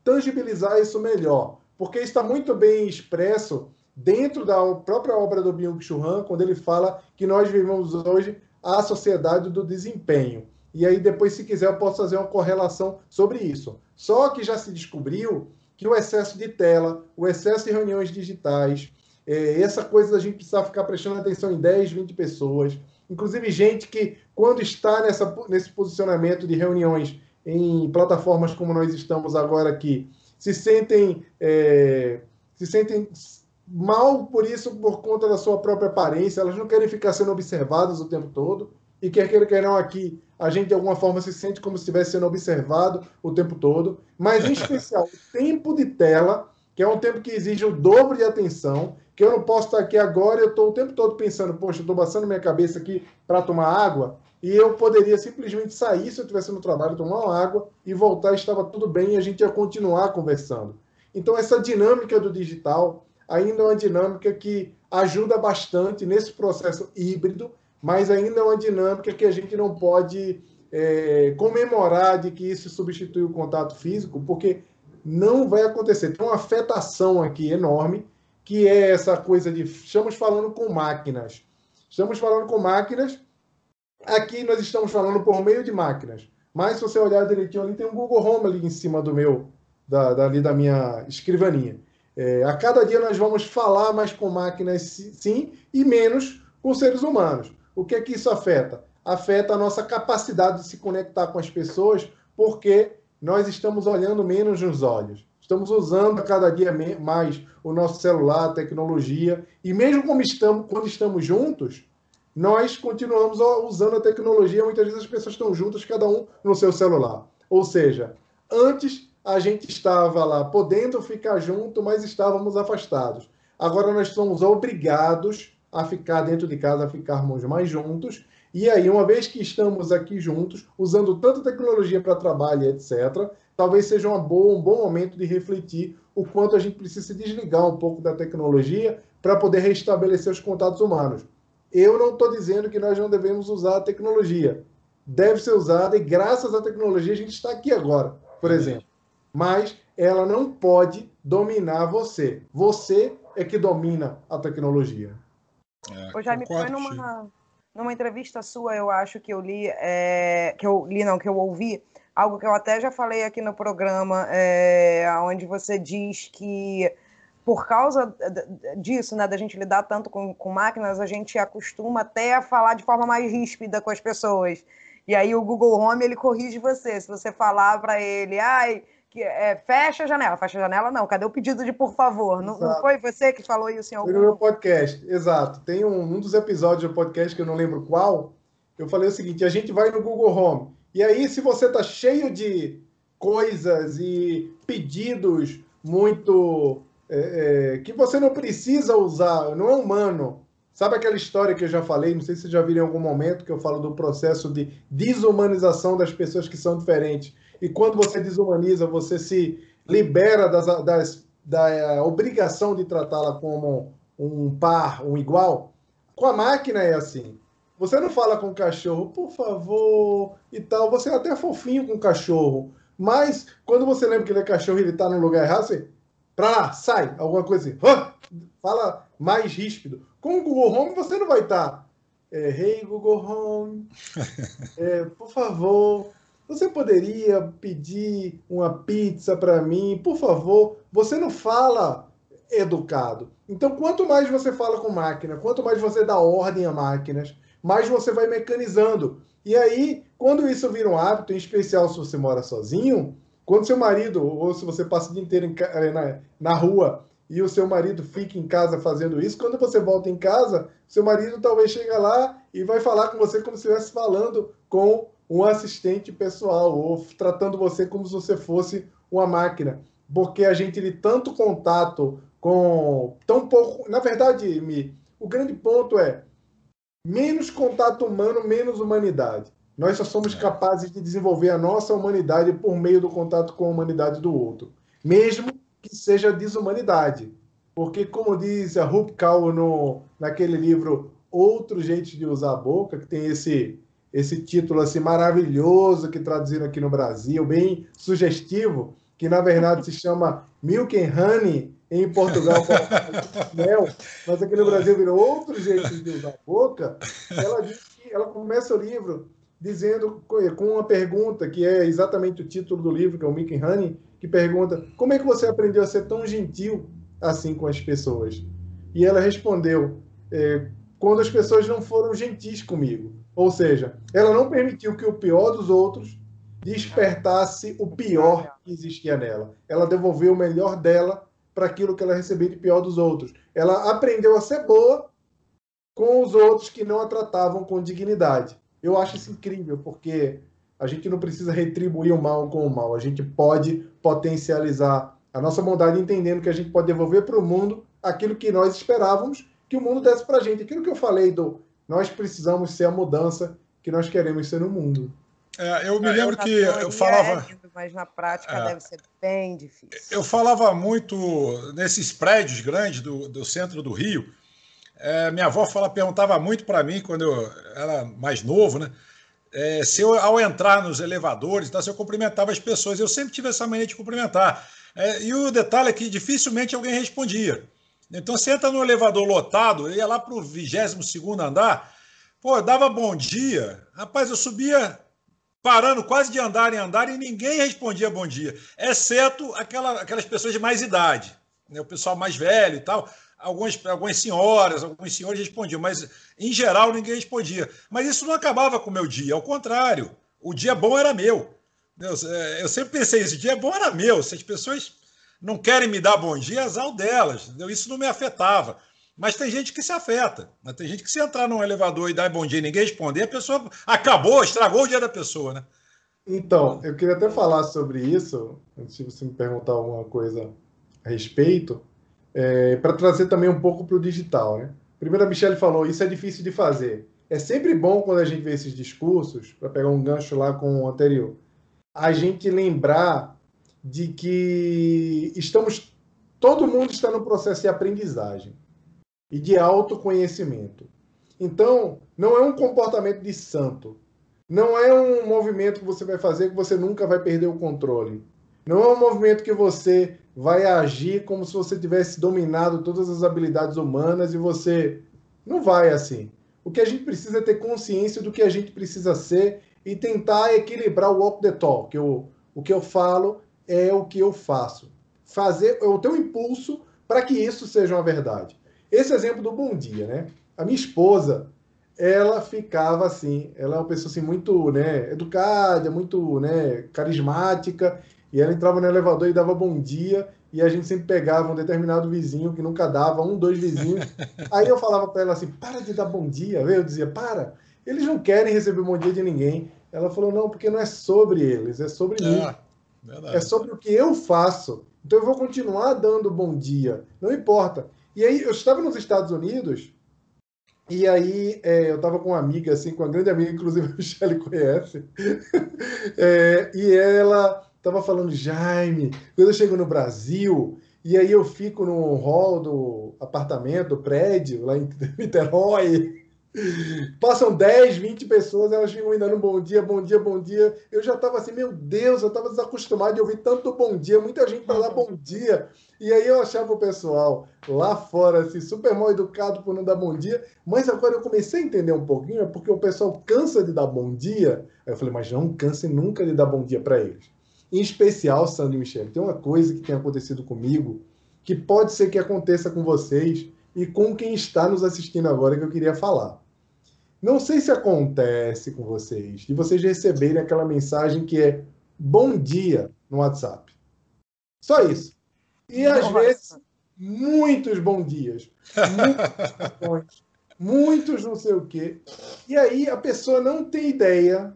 tangibilizar isso melhor, porque está muito bem expresso dentro da própria obra do Byung-Chul Han, quando ele fala que nós vivemos hoje a sociedade do desempenho. E aí depois, se quiser, eu posso fazer uma correlação sobre isso. Só que já se descobriu que o excesso de tela, o excesso de reuniões digitais, é, essa coisa da gente precisar ficar prestando atenção em 10, 20 pessoas, inclusive gente que, quando está nessa, nesse posicionamento de reuniões em plataformas como nós estamos agora aqui, se sentem, é, se sentem mal por isso, por conta da sua própria aparência, elas não querem ficar sendo observadas o tempo todo, e quer queira, quer não, aqui, a gente de alguma forma se sente como se estivesse sendo observado o tempo todo, mas em especial o tempo de tela, que é um tempo que exige o dobro de atenção, que eu não posso estar aqui agora, eu estou o tempo todo pensando, poxa, eu estou passando minha cabeça aqui para tomar água, e eu poderia simplesmente sair se eu estivesse no trabalho, tomar uma água e voltar, estava tudo bem e a gente ia continuar conversando. Então, essa dinâmica do digital ainda é uma dinâmica que ajuda bastante nesse processo híbrido, mas ainda é uma dinâmica que a gente não pode é, comemorar de que isso substitui o contato físico, porque não vai acontecer. Tem uma afetação aqui enorme, que é essa coisa de estamos falando com máquinas. Estamos falando com máquinas Aqui nós estamos falando por meio de máquinas. Mas se você olhar direitinho ali, tem um Google Home ali em cima do meu, da, da minha escrivaninha. É, a cada dia nós vamos falar mais com máquinas, sim, e menos com seres humanos. O que é que isso afeta? Afeta a nossa capacidade de se conectar com as pessoas, porque nós estamos olhando menos nos olhos. Estamos usando cada dia mais o nosso celular, a tecnologia, e mesmo como estamos, quando estamos juntos, nós continuamos usando a tecnologia. Muitas vezes as pessoas estão juntas, cada um no seu celular. Ou seja, antes a gente estava lá podendo ficar junto, mas estávamos afastados. Agora nós somos obrigados a ficar dentro de casa, a ficarmos mais juntos. E aí, uma vez que estamos aqui juntos, usando tanta tecnologia para trabalho, etc., talvez seja uma boa, um bom momento de refletir o quanto a gente precisa se desligar um pouco da tecnologia para poder restabelecer os contatos humanos. Eu não estou dizendo que nós não devemos usar a tecnologia. Deve ser usada e graças à tecnologia a gente está aqui agora, por exemplo. Mas ela não pode dominar você. Você é que domina a tecnologia. É, Ô, Jaime, foi numa, numa entrevista sua, eu acho que eu li, é, que eu li, não, que eu ouvi, algo que eu até já falei aqui no programa, é, onde você diz que por causa disso, né, da gente lidar tanto com, com máquinas, a gente acostuma até a falar de forma mais ríspida com as pessoas. E aí o Google Home ele corrige você. Se você falar para ele, ai, que, é, fecha a janela, fecha a janela, não. Cadê o pedido de por favor? Não, não, foi você que falou isso em algum? Foi no meu podcast, exato. Tem um, um dos episódios do podcast que eu não lembro qual. Eu falei o seguinte: a gente vai no Google Home. E aí, se você tá cheio de coisas e pedidos muito é, é, que você não precisa usar, não é humano. Sabe aquela história que eu já falei? Não sei se vocês já viram em algum momento que eu falo do processo de desumanização das pessoas que são diferentes. E quando você desumaniza, você se libera das, das, da é, obrigação de tratá-la como um par, um igual. Com a máquina é assim. Você não fala com o cachorro, por favor, e tal. Você é até fofinho com o cachorro. Mas quando você lembra que ele é cachorro e ele está no lugar errado, você para lá, sai, alguma coisa assim. Fala mais ríspido. Com o Google Home você não vai estar. Tá, é, hey Google Home, é, por favor, você poderia pedir uma pizza para mim, por favor? Você não fala educado. Então, quanto mais você fala com máquina, quanto mais você dá ordem a máquinas, mais você vai mecanizando. E aí, quando isso vira um hábito, em especial se você mora sozinho, quando seu marido, ou se você passa o dia inteiro eh, na, na rua e o seu marido fica em casa fazendo isso, quando você volta em casa, seu marido talvez chega lá e vai falar com você como se estivesse falando com um assistente pessoal, ou tratando você como se você fosse uma máquina. Porque a gente tem tanto contato com tão pouco. Na verdade, Mi, o grande ponto é menos contato humano, menos humanidade. Nós só somos capazes de desenvolver a nossa humanidade por meio do contato com a humanidade do outro, mesmo que seja desumanidade. Porque, como diz a Rup Kaur no, naquele livro Outros Jeitos de Usar a Boca, que tem esse, esse título assim maravilhoso que traduziram aqui no Brasil, bem sugestivo, que na verdade se chama Milk and Honey, em Portugal mel, mas aqui no Brasil virou Outros Jeitos de Usar a Boca. Ela diz que ela começa o livro dizendo com uma pergunta que é exatamente o título do livro, que é o Milk and Honey, que pergunta como é que você aprendeu a ser tão gentil assim com as pessoas? E ela respondeu: é, quando as pessoas não foram gentis comigo. Ou seja, ela não permitiu que o pior dos outros despertasse o pior que existia nela. Ela devolveu o melhor dela para aquilo que ela recebeu de pior dos outros. Ela aprendeu a ser boa com os outros que não a tratavam com dignidade. Eu acho isso incrível, porque a gente não precisa retribuir o mal com o mal. A gente pode potencializar a nossa bondade, entendendo que a gente pode devolver para o mundo aquilo que nós esperávamos que o mundo desse para a gente. Aquilo que eu falei do nós precisamos ser a mudança que nós queremos ser no mundo. É, eu me lembro que eu falava. É lindo, mas na prática é, deve ser bem difícil. Eu falava muito nesses prédios grandes do, do centro do Rio. É, minha avó fala, perguntava muito para mim quando eu era mais novo, né? É, se eu, ao entrar nos elevadores, tá, se eu cumprimentava as pessoas, eu sempre tive essa mania de cumprimentar. É, e o detalhe é que dificilmente alguém respondia. Então você entra no elevador lotado, eu ia lá para o 22 andar, pô, dava bom dia. Rapaz, eu subia parando quase de andar em andar e ninguém respondia bom dia, exceto aquela, aquelas pessoas de mais idade, né, o pessoal mais velho e tal. Algumas, algumas senhoras, alguns senhores respondiam, mas em geral ninguém respondia. Mas isso não acabava com o meu dia, ao contrário, o dia bom era meu. Eu, é, eu sempre pensei isso, o dia bom era meu. Se as pessoas não querem me dar bom dia, azar delas. Entendeu? Isso não me afetava. Mas tem gente que se afeta. Né? Tem gente que se entrar num elevador e dar bom dia e ninguém responder, a pessoa acabou, estragou o dia da pessoa, né? Então, eu queria até falar sobre isso, antes de você me perguntar alguma coisa a respeito, é, para trazer também um pouco para o digital. Né? Primeiro, a Michelle falou, isso é difícil de fazer. É sempre bom quando a gente vê esses discursos, para pegar um gancho lá com o anterior, a gente lembrar de que estamos todo mundo está no processo de aprendizagem e de autoconhecimento. Então, não é um comportamento de santo. Não é um movimento que você vai fazer que você nunca vai perder o controle. Não é um movimento que você vai agir como se você tivesse dominado todas as habilidades humanas e você não vai assim. O que a gente precisa é ter consciência do que a gente precisa ser e tentar equilibrar o walk the talk. Eu, o que eu falo é o que eu faço. Fazer, eu tenho um impulso para que isso seja uma verdade. Esse exemplo do bom dia, né? A minha esposa, ela ficava assim, ela é uma pessoa assim muito, né, educada, muito, né, carismática, e ela entrava no elevador e dava bom dia, e a gente sempre pegava um determinado vizinho que nunca dava, um, dois vizinhos. Aí eu falava para ela assim: "Para de dar bom dia". Eu dizia: "Para. Eles não querem receber bom dia de ninguém". Ela falou: "Não, porque não é sobre eles, é sobre mim". Verdade. É sobre o que eu faço. Então eu vou continuar dando bom dia, não importa. E aí eu estava nos Estados Unidos e aí é, eu estava com uma amiga, assim, com uma grande amiga, inclusive a Michelle conhece, é, e ela estava falando, Jaime, quando eu chego no Brasil, e aí eu fico no hall do apartamento, do prédio, lá em Niterói, Passam 10, 20 pessoas, elas ficam me dando bom dia, bom dia, bom dia. Eu já estava assim, meu Deus, eu estava desacostumado de ouvir tanto bom dia, muita gente para dar bom dia. E aí eu achava o pessoal lá fora, assim, super mal educado por não dar bom dia. Mas agora eu comecei a entender um pouquinho, é porque o pessoal cansa de dar bom dia. Aí eu falei, mas não canse nunca de dar bom dia para eles. Em especial, Sandro e Michele, tem uma coisa que tem acontecido comigo, que pode ser que aconteça com vocês e com quem está nos assistindo agora que eu queria falar. Não sei se acontece com vocês, de vocês receberem aquela mensagem que é bom dia no WhatsApp. Só isso. E às Nossa. vezes, muitos bom dias, muitos muitos não sei o quê. E aí a pessoa não tem ideia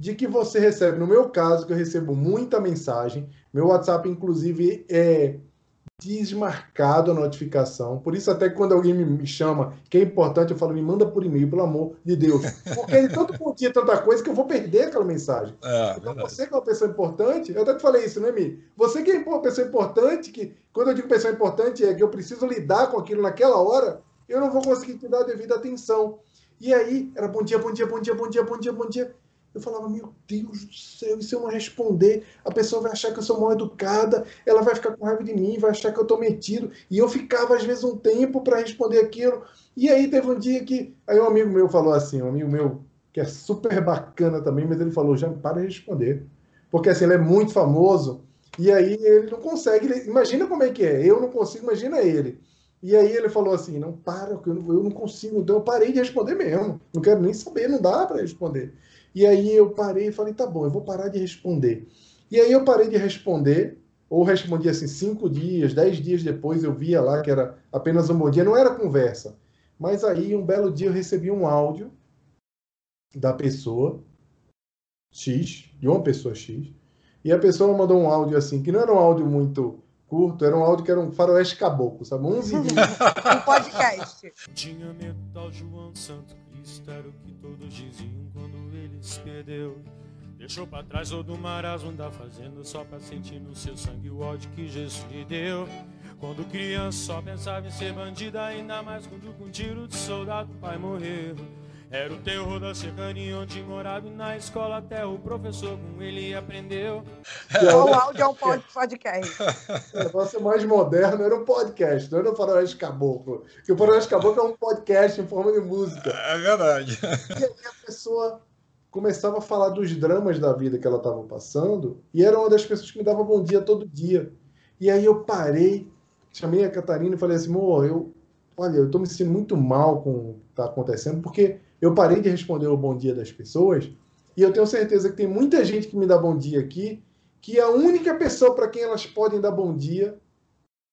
de que você recebe. No meu caso, que eu recebo muita mensagem, meu WhatsApp, inclusive, é desmarcado a notificação. Por isso, até quando alguém me chama, que é importante, eu falo, me manda por e-mail, pelo amor de Deus. Porque ele tanto pontia tanta coisa que eu vou perder aquela mensagem. É, então, verdade. você que é uma pessoa importante, eu até te falei isso, né, Mi? Você que é uma pessoa importante, que quando eu digo pessoa importante, é que eu preciso lidar com aquilo naquela hora, eu não vou conseguir te dar a devida atenção. E aí, era bom dia, bom dia, bom dia, bom dia, bom dia, bom dia. Eu falava, meu Deus do céu, e se eu não responder, a pessoa vai achar que eu sou mal educada, ela vai ficar com raiva de mim, vai achar que eu tô metido. E eu ficava, às vezes, um tempo para responder aquilo. E aí teve um dia que. Aí um amigo meu falou assim, um amigo meu, que é super bacana também, mas ele falou, já para de responder. Porque assim, ele é muito famoso, e aí ele não consegue. Ele, imagina como é que é. Eu não consigo, imagina ele. E aí ele falou assim: não, para, eu não, eu não consigo. Então eu parei de responder mesmo. Não quero nem saber, não dá para responder. E aí eu parei e falei, tá bom, eu vou parar de responder. E aí eu parei de responder, ou respondi assim, cinco dias, dez dias depois eu via lá que era apenas um bom dia, não era conversa. Mas aí um belo dia eu recebi um áudio da pessoa X, de uma pessoa X, e a pessoa mandou um áudio assim, que não era um áudio muito curto, era um áudio que era um faroeste caboclo, sabe? 11 20. um podcast. Tinha medo tal João Santo Cristo, era o que todos diziam se perdeu. Deixou pra trás todo o marasmo da fazenda Só pra sentir no seu sangue o ódio que Jesus lhe deu. Quando criança só pensava em ser bandida Ainda mais quando com um tiro de soldado o pai morreu. Era o terror da cercania onde morava E na escola até o professor com ele aprendeu. O áudio é um podcast. O negócio mais moderno era um podcast Não era o Faroeste Caboclo. Porque o Faroeste Caboclo é um podcast em forma de música. É verdade. E aí a pessoa começava a falar dos dramas da vida que ela estava passando e era uma das pessoas que me dava bom dia todo dia. E aí eu parei, chamei a Catarina e falei assim, amor, eu, olha, eu estou me sentindo muito mal com o que está acontecendo porque eu parei de responder o bom dia das pessoas e eu tenho certeza que tem muita gente que me dá bom dia aqui que a única pessoa para quem elas podem dar bom dia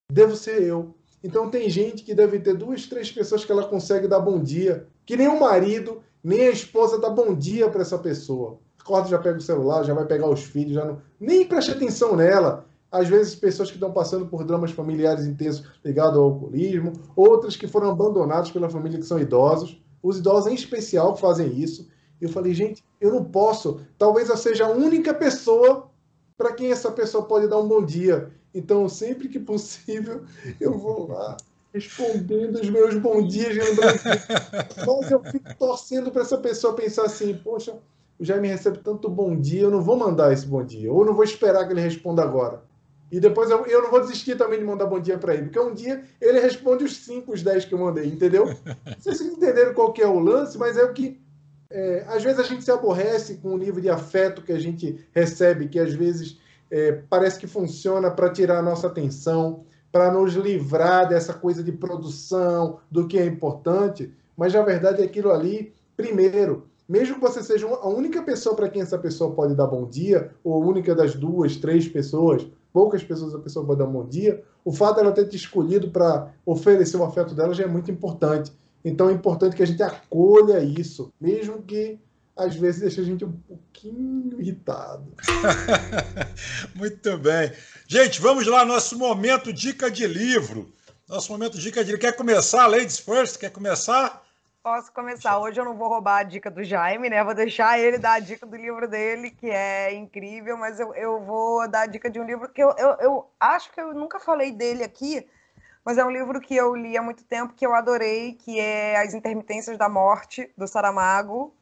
devo ser eu. Então tem gente que deve ter duas, três pessoas que ela consegue dar bom dia, que nem o marido, nem a esposa dá bom dia para essa pessoa. Acorda, já pega o celular, já vai pegar os filhos, já não... nem preste atenção nela. Às vezes, pessoas que estão passando por dramas familiares intensos ligados ao alcoolismo, outras que foram abandonadas pela família que são idosos, os idosos em especial fazem isso. Eu falei, gente, eu não posso. Talvez eu seja a única pessoa para quem essa pessoa pode dar um bom dia. Então, sempre que possível, eu vou lá respondendo os meus bom dias, lembrando Mas eu fico torcendo para essa pessoa pensar assim, poxa, o Jaime recebe tanto bom dia, eu não vou mandar esse bom dia, ou não vou esperar que ele responda agora. E depois eu, eu não vou desistir também de mandar bom dia para ele, porque um dia ele responde os 5, os 10 que eu mandei, entendeu? Vocês entenderam qual que é o lance, mas é o que. É, às vezes a gente se aborrece com o nível de afeto que a gente recebe, que às vezes é, parece que funciona para tirar a nossa atenção, para nos livrar dessa coisa de produção, do que é importante, mas na verdade aquilo ali, primeiro, mesmo que você seja a única pessoa para quem essa pessoa pode dar bom dia, ou única das duas, três pessoas, poucas pessoas a pessoa pode dar bom dia, o fato dela ter te escolhido para oferecer o afeto dela já é muito importante. Então é importante que a gente acolha isso, mesmo que às vezes deixa a gente um pouquinho irritado. Muito bem. Gente, vamos lá, nosso momento dica de livro. Nosso momento dica de livro. Quer começar, Ladies First? Quer começar? Posso começar. Hoje eu não vou roubar a dica do Jaime, né? Vou deixar ele dar a dica do livro dele, que é incrível, mas eu, eu vou dar a dica de um livro que eu, eu, eu acho que eu nunca falei dele aqui, mas é um livro que eu li há muito tempo, que eu adorei, que é As Intermitências da Morte, do Saramago.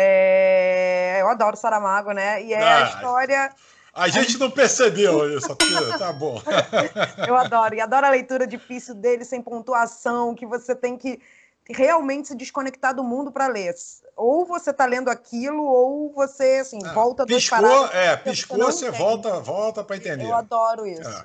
É... Eu adoro Saramago, né? E é ah, a história. A gente não percebeu isso aqui, tá bom. Eu adoro, e adoro a leitura difícil dele, sem pontuação, que você tem que realmente se desconectar do mundo para ler. Ou você está lendo aquilo, ou você assim, ah, volta piscou, dois parágrafos. É, piscou, você, você volta, volta para entender. Eu adoro isso. É.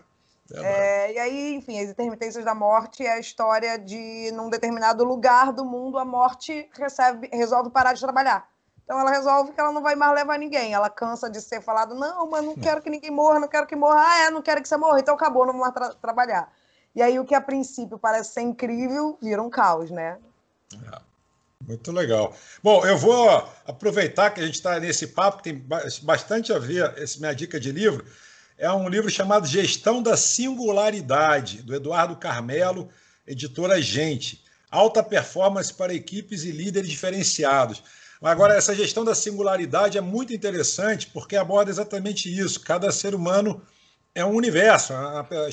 É, e aí, enfim, as intermitências da morte é a história de, num determinado lugar do mundo, a morte recebe, resolve parar de trabalhar. Então ela resolve que ela não vai mais levar ninguém. Ela cansa de ser falado, não, mas não quero que ninguém morra, não quero que morra. Ah, é, não quero que você morra, então acabou, não vou mais tra trabalhar. E aí o que a princípio parece ser incrível, vira um caos, né? É, muito legal. Bom, eu vou aproveitar que a gente está nesse papo, que tem bastante a ver essa minha dica de livro. é um livro chamado Gestão da Singularidade, do Eduardo Carmelo, editora Gente. Alta performance para equipes e líderes diferenciados. Agora, essa gestão da singularidade é muito interessante porque aborda exatamente isso. Cada ser humano é um universo,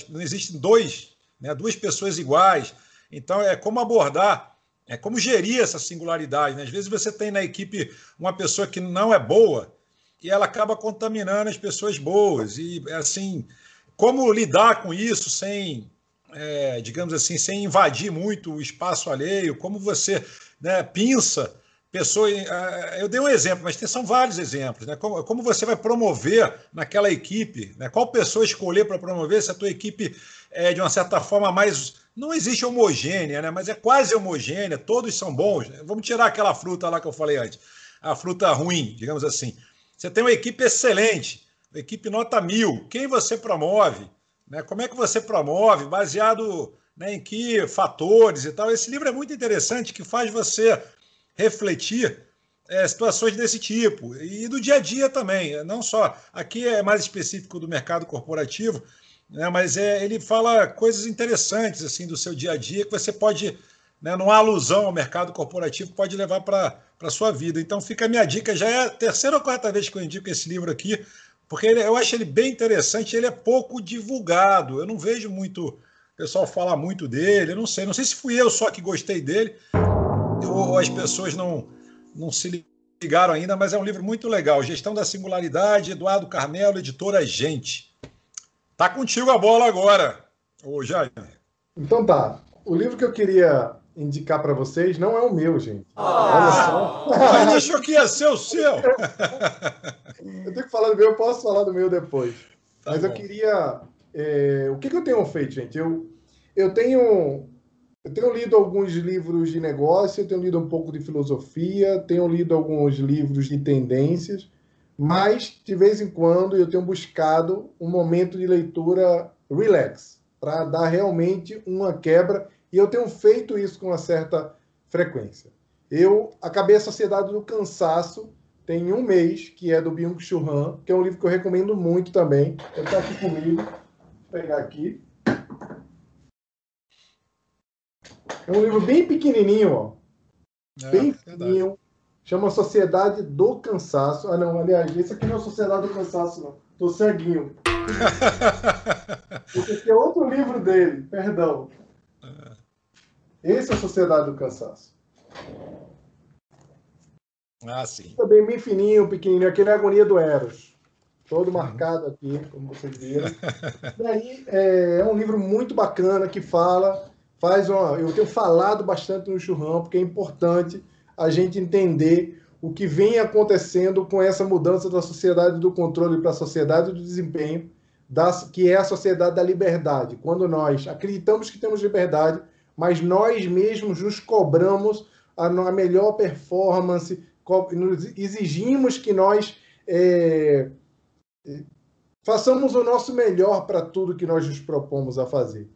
não existem dois, né, duas pessoas iguais. Então, é como abordar, é como gerir essa singularidade. Né? Às vezes você tem na equipe uma pessoa que não é boa e ela acaba contaminando as pessoas boas. E, assim, como lidar com isso sem, é, digamos assim, sem invadir muito o espaço alheio, como você né, pinça pessoa. Eu dei um exemplo, mas são vários exemplos. Né? Como, como você vai promover naquela equipe, né? qual pessoa escolher para promover se a tua equipe é de uma certa forma mais. Não existe homogênea, né? mas é quase homogênea, todos são bons. Vamos tirar aquela fruta lá que eu falei antes, a fruta ruim, digamos assim. Você tem uma equipe excelente, uma equipe nota mil. Quem você promove? Né? Como é que você promove? Baseado né, em que fatores e tal. Esse livro é muito interessante, que faz você refletir é, situações desse tipo. E do dia a dia também, não só. Aqui é mais específico do mercado corporativo, né, mas é, ele fala coisas interessantes assim do seu dia a dia que você pode, né, numa alusão ao mercado corporativo, pode levar para a sua vida. Então fica a minha dica, já é a terceira ou quarta vez que eu indico esse livro aqui, porque ele, eu acho ele bem interessante, ele é pouco divulgado, eu não vejo muito pessoal falar muito dele, eu não sei, não sei se fui eu só que gostei dele, ou as pessoas não, não se ligaram ainda, mas é um livro muito legal. Gestão da Singularidade, Eduardo Carmelo, editora Gente. Tá contigo a bola agora, ô Jair. Então tá. O livro que eu queria indicar para vocês não é o meu, gente. Ah, Olha só. Mas achou que ia ser o seu. eu tenho que falar do meu, eu posso falar do meu depois. Tá mas bom. eu queria. É... o que, que eu tenho feito, gente? Eu, eu tenho eu tenho lido alguns livros de negócio, tenho lido um pouco de filosofia, tenho lido alguns livros de tendências, mas de vez em quando eu tenho buscado um momento de leitura relax, para dar realmente uma quebra, e eu tenho feito isso com uma certa frequência. Eu acabei a Sociedade do Cansaço tem um mês, que é do Byung-Chul Han, que é um livro que eu recomendo muito também. Ele está aqui comigo. Vou pegar aqui. É um livro bem pequenininho, ó. É, bem pequenininho. Chama Sociedade do Cansaço. Ah, não, aliás, esse aqui não é Sociedade do Cansaço, não. Tô ceguinho. esse aqui é outro livro dele, perdão. Esse é Sociedade do Cansaço. Ah, sim. Também bem fininho, pequenininho. Aquele é a Agonia do Eros. Todo uhum. marcado aqui, como vocês viram. e aí, é, é um livro muito bacana que fala faz uma. Eu tenho falado bastante no churrão, porque é importante a gente entender o que vem acontecendo com essa mudança da sociedade do controle para a sociedade do desempenho, das, que é a sociedade da liberdade. Quando nós acreditamos que temos liberdade, mas nós mesmos nos cobramos a, a melhor performance, nos exigimos que nós é, façamos o nosso melhor para tudo que nós nos propomos a fazer.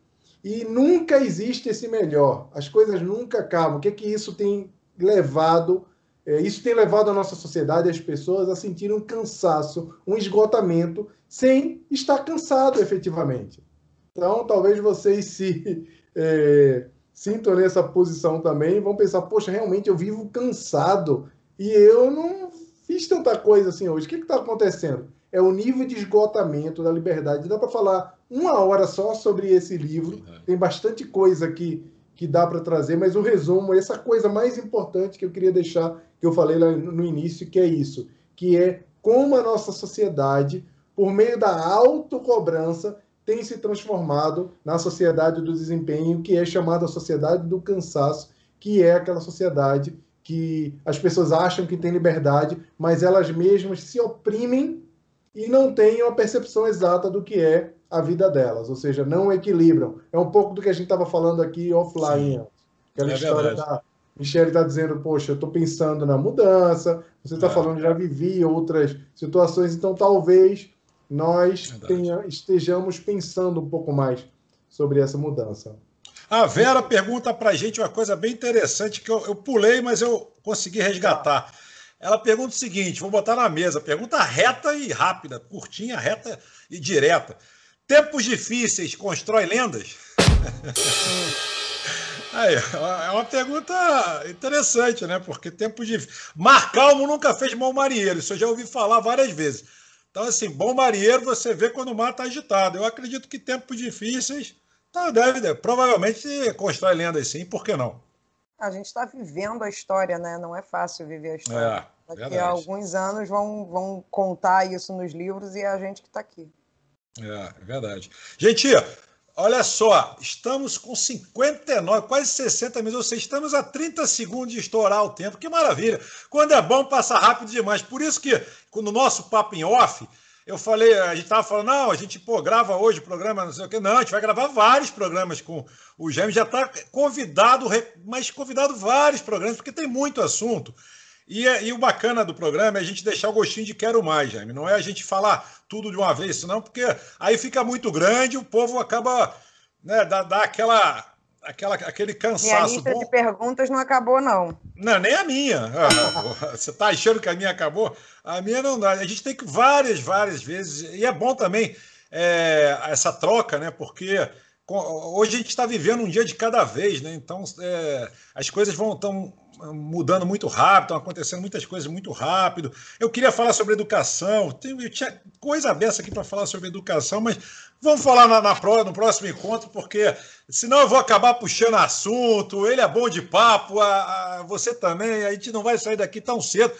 E nunca existe esse melhor. As coisas nunca acabam. O que é que isso tem levado? É, isso tem levado a nossa sociedade, as pessoas, a sentir um cansaço, um esgotamento, sem estar cansado efetivamente. Então, talvez vocês se é, sintam nessa posição também, vão pensar: poxa, realmente eu vivo cansado e eu não fiz tanta coisa assim hoje. O que está acontecendo? É o nível de esgotamento da liberdade. Dá para falar uma hora só sobre esse livro. Tem bastante coisa que, que dá para trazer, mas o resumo, essa coisa mais importante que eu queria deixar, que eu falei lá no início, que é isso, que é como a nossa sociedade, por meio da autocobrança, tem se transformado na sociedade do desempenho, que é chamada sociedade do cansaço, que é aquela sociedade que as pessoas acham que tem liberdade, mas elas mesmas se oprimem e não têm uma percepção exata do que é a vida delas, ou seja, não equilibram. É um pouco do que a gente estava falando aqui offline. Sim. Aquela é história verdade. da Michelle está dizendo, poxa, eu estou pensando na mudança, você está é. falando, já vivi outras situações, então talvez nós tenha, estejamos pensando um pouco mais sobre essa mudança. A Vera pergunta para a gente uma coisa bem interessante que eu, eu pulei, mas eu consegui resgatar. Ela pergunta o seguinte: vou botar na mesa, pergunta reta e rápida, curtinha, reta e direta. Tempos difíceis constrói lendas? Aí, é uma pergunta interessante, né? Porque tempos difíceis. Mar calmo nunca fez bom marinheiro, isso eu já ouvi falar várias vezes. Então, assim, bom marinheiro você vê quando o mar está agitado. Eu acredito que tempos difíceis, tá, deve, deve, provavelmente constrói lendas sim, por que não? A gente está vivendo a história, né? Não é fácil viver a história. É, Daqui verdade. a alguns anos vão, vão contar isso nos livros e é a gente que está aqui. É, verdade. Gente, olha só, estamos com 59, quase 60 minutos, ou seja, estamos a 30 segundos de estourar o tempo. Que maravilha! Quando é bom, passa rápido demais. Por isso que, no nosso papo em off, eu falei, a gente estava falando, não, a gente pô, grava hoje o programa, não sei o quê. Não, a gente vai gravar vários programas com o Gêmeos, já está convidado, mas convidado vários programas, porque tem muito assunto. E, e, o bacana do programa é a gente deixar o gostinho de quero mais, Jaime. Não é a gente falar tudo de uma vez, senão, porque aí fica muito grande, o povo acaba, né, dá, dá aquela, aquela, aquele cansaço. Minha lista bom. de perguntas não acabou, não. Não, nem a minha. Ah, você está achando que a minha acabou? A minha não dá. A gente tem que várias, várias vezes, e é bom também é, essa troca, né? Porque hoje a gente está vivendo um dia de cada vez, né? Então é, as coisas vão tão mudando muito rápido, estão acontecendo muitas coisas muito rápido. Eu queria falar sobre educação, eu tinha coisa dessa aqui para falar sobre educação, mas vamos falar na, na, no próximo encontro, porque senão eu vou acabar puxando assunto. Ele é bom de papo, a, a, você também, a gente não vai sair daqui tão cedo.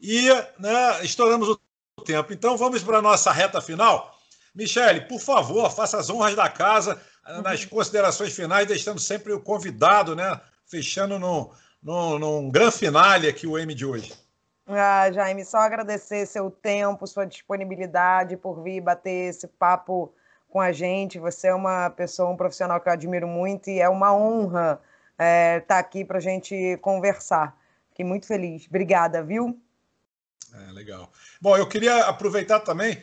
E né, estouramos o tempo. Então vamos para a nossa reta final. Michele, por favor, faça as honras da casa nas uhum. considerações finais, deixando sempre o convidado, né? Fechando no, num, num grande finale aqui o M de hoje. Ah, Jaime, só agradecer seu tempo, sua disponibilidade por vir bater esse papo com a gente. Você é uma pessoa, um profissional que eu admiro muito e é uma honra estar é, tá aqui para a gente conversar. Fiquei muito feliz. Obrigada, viu? É, legal. Bom, eu queria aproveitar também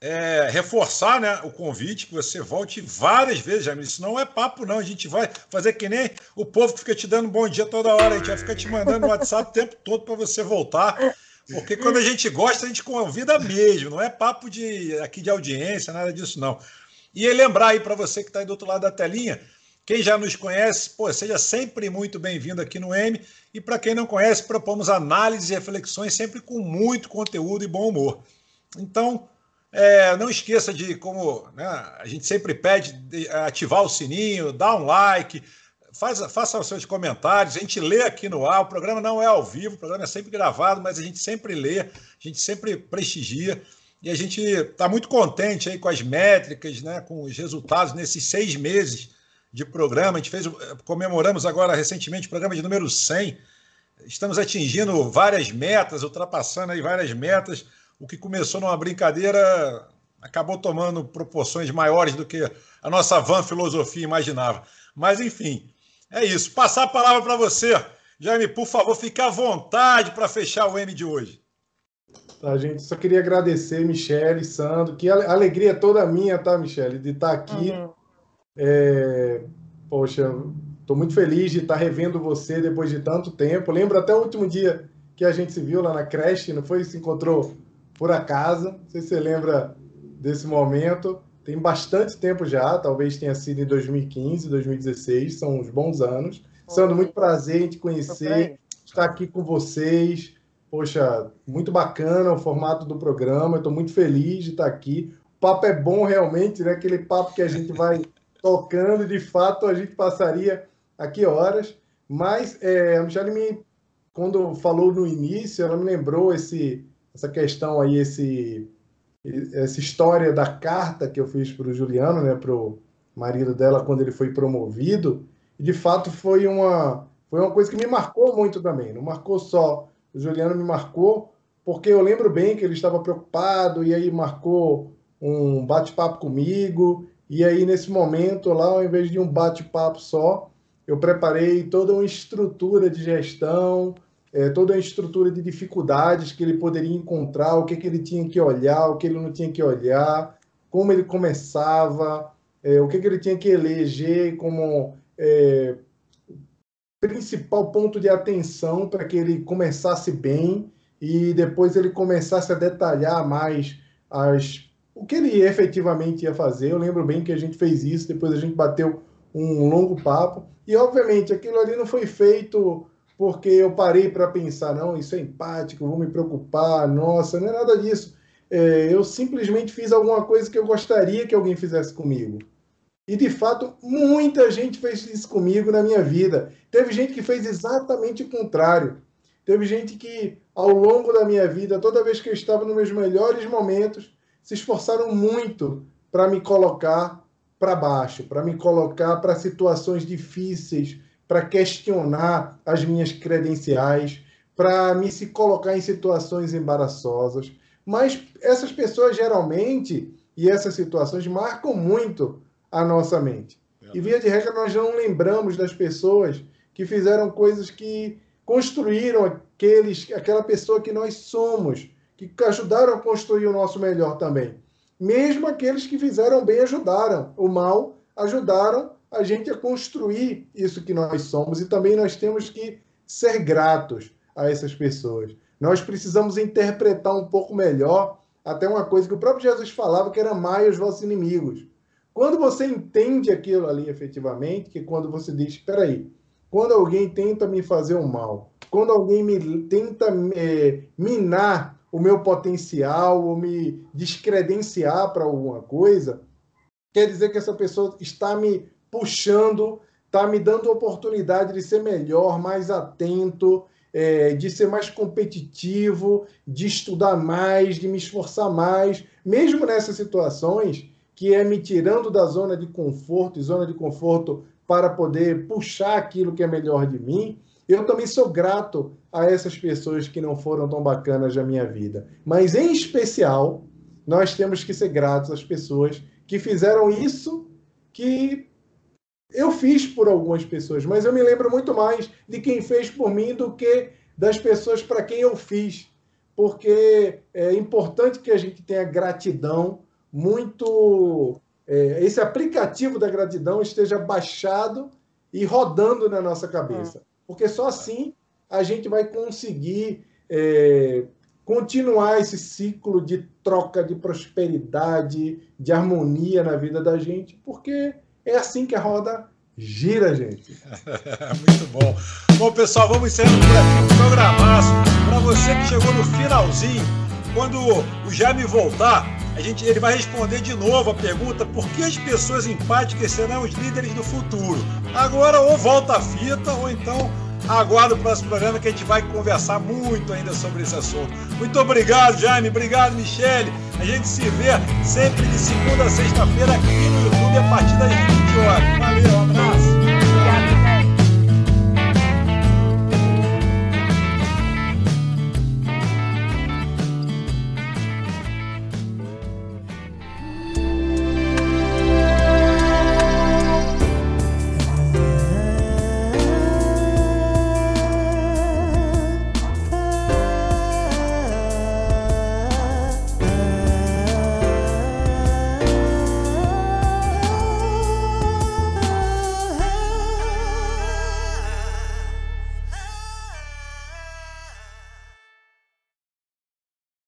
é, reforçar né, o convite, que você volte várias vezes, Jamil. Isso não é papo, não. A gente vai fazer que nem o povo que fica te dando bom dia toda hora. A gente vai ficar te mandando no WhatsApp o tempo todo para você voltar. Porque quando a gente gosta, a gente convida mesmo. Não é papo de aqui de audiência, nada disso, não. E lembrar aí para você que está aí do outro lado da telinha, quem já nos conhece, pô, seja sempre muito bem-vindo aqui no M. E para quem não conhece, propomos análises e reflexões sempre com muito conteúdo e bom humor. Então, é, não esqueça de, como né, a gente sempre pede, ativar o sininho, dar um like, faz, faça os seus comentários, a gente lê aqui no ar, o programa não é ao vivo, o programa é sempre gravado, mas a gente sempre lê, a gente sempre prestigia, e a gente está muito contente aí com as métricas, né, com os resultados nesses seis meses de programa, a gente fez, comemoramos agora recentemente o programa de número 100, estamos atingindo várias metas, ultrapassando aí várias metas, o que começou numa brincadeira acabou tomando proporções maiores do que a nossa van filosofia imaginava. Mas, enfim, é isso. Passar a palavra para você. Jaime, por favor, fique à vontade para fechar o M de hoje. Tá, gente, só queria agradecer, Michele, Sandro, que a alegria toda minha, tá, Michele, de estar tá aqui. Uhum. É... Poxa, estou muito feliz de estar tá revendo você depois de tanto tempo. Lembro até o último dia que a gente se viu lá na creche, não foi? Se encontrou por acaso. Não sei se você lembra desse momento. Tem bastante tempo já, talvez tenha sido em 2015, 2016, são uns bons anos. Sendo muito prazer em te conhecer, estar aqui com vocês. Poxa, muito bacana o formato do programa, estou muito feliz de estar aqui. O papo é bom realmente, né? Aquele papo que a gente vai tocando, de fato a gente passaria aqui horas. Mas é, a Michelle me, quando falou no início, ela me lembrou esse essa questão aí, esse, essa história da carta que eu fiz para o Juliano, né, para o marido dela, quando ele foi promovido, de fato foi uma, foi uma coisa que me marcou muito também. Não marcou só, o Juliano me marcou, porque eu lembro bem que ele estava preocupado, e aí marcou um bate-papo comigo, e aí nesse momento lá, ao invés de um bate-papo só, eu preparei toda uma estrutura de gestão, é, toda a estrutura de dificuldades que ele poderia encontrar, o que, que ele tinha que olhar, o que ele não tinha que olhar, como ele começava, é, o que, que ele tinha que eleger como é, principal ponto de atenção para que ele começasse bem e depois ele começasse a detalhar mais as, o que ele efetivamente ia fazer. Eu lembro bem que a gente fez isso, depois a gente bateu um longo papo. E, obviamente, aquilo ali não foi feito porque eu parei para pensar, não, isso é empático, vou me preocupar, nossa, não é nada disso. É, eu simplesmente fiz alguma coisa que eu gostaria que alguém fizesse comigo. E de fato, muita gente fez isso comigo na minha vida. Teve gente que fez exatamente o contrário. Teve gente que, ao longo da minha vida, toda vez que eu estava nos meus melhores momentos, se esforçaram muito para me colocar para baixo, para me colocar para situações difíceis, para questionar as minhas credenciais, para me se colocar em situações embaraçosas. Mas essas pessoas geralmente e essas situações marcam muito a nossa mente. E via de regra nós não lembramos das pessoas que fizeram coisas que construíram aqueles, aquela pessoa que nós somos, que ajudaram a construir o nosso melhor também. Mesmo aqueles que fizeram bem ajudaram, o mal ajudaram a gente a construir isso que nós somos e também nós temos que ser gratos a essas pessoas. Nós precisamos interpretar um pouco melhor até uma coisa que o próprio Jesus falava, que era amai os vossos inimigos. Quando você entende aquilo ali efetivamente, que quando você diz, espera aí, quando alguém tenta me fazer um mal, quando alguém me tenta é, minar o meu potencial ou me descredenciar para alguma coisa, quer dizer que essa pessoa está me puxando, está me dando oportunidade de ser melhor, mais atento, é, de ser mais competitivo, de estudar mais, de me esforçar mais, mesmo nessas situações que é me tirando da zona de conforto, e zona de conforto para poder puxar aquilo que é melhor de mim. Eu também sou grato a essas pessoas que não foram tão bacanas na minha vida. Mas, em especial, nós temos que ser gratos às pessoas que fizeram isso que eu fiz por algumas pessoas, mas eu me lembro muito mais de quem fez por mim do que das pessoas para quem eu fiz, porque é importante que a gente tenha gratidão muito. É, esse aplicativo da gratidão esteja baixado e rodando na nossa cabeça, porque só assim a gente vai conseguir é, continuar esse ciclo de troca de prosperidade, de harmonia na vida da gente, porque é assim que a roda gira, gente. Muito bom. Bom, pessoal, vamos encerrando por aqui o programaço. Para você que chegou no finalzinho, quando o Jaime voltar, a gente, ele vai responder de novo a pergunta por que as pessoas empáticas serão os líderes do futuro. Agora, ou volta a fita, ou então aguarda o próximo programa que a gente vai conversar muito ainda sobre esse assunto. Muito obrigado, Jaime. Obrigado, Michele. A gente se vê sempre de segunda a sexta-feira aqui no YouTube a partir das 20 horas. Valeu,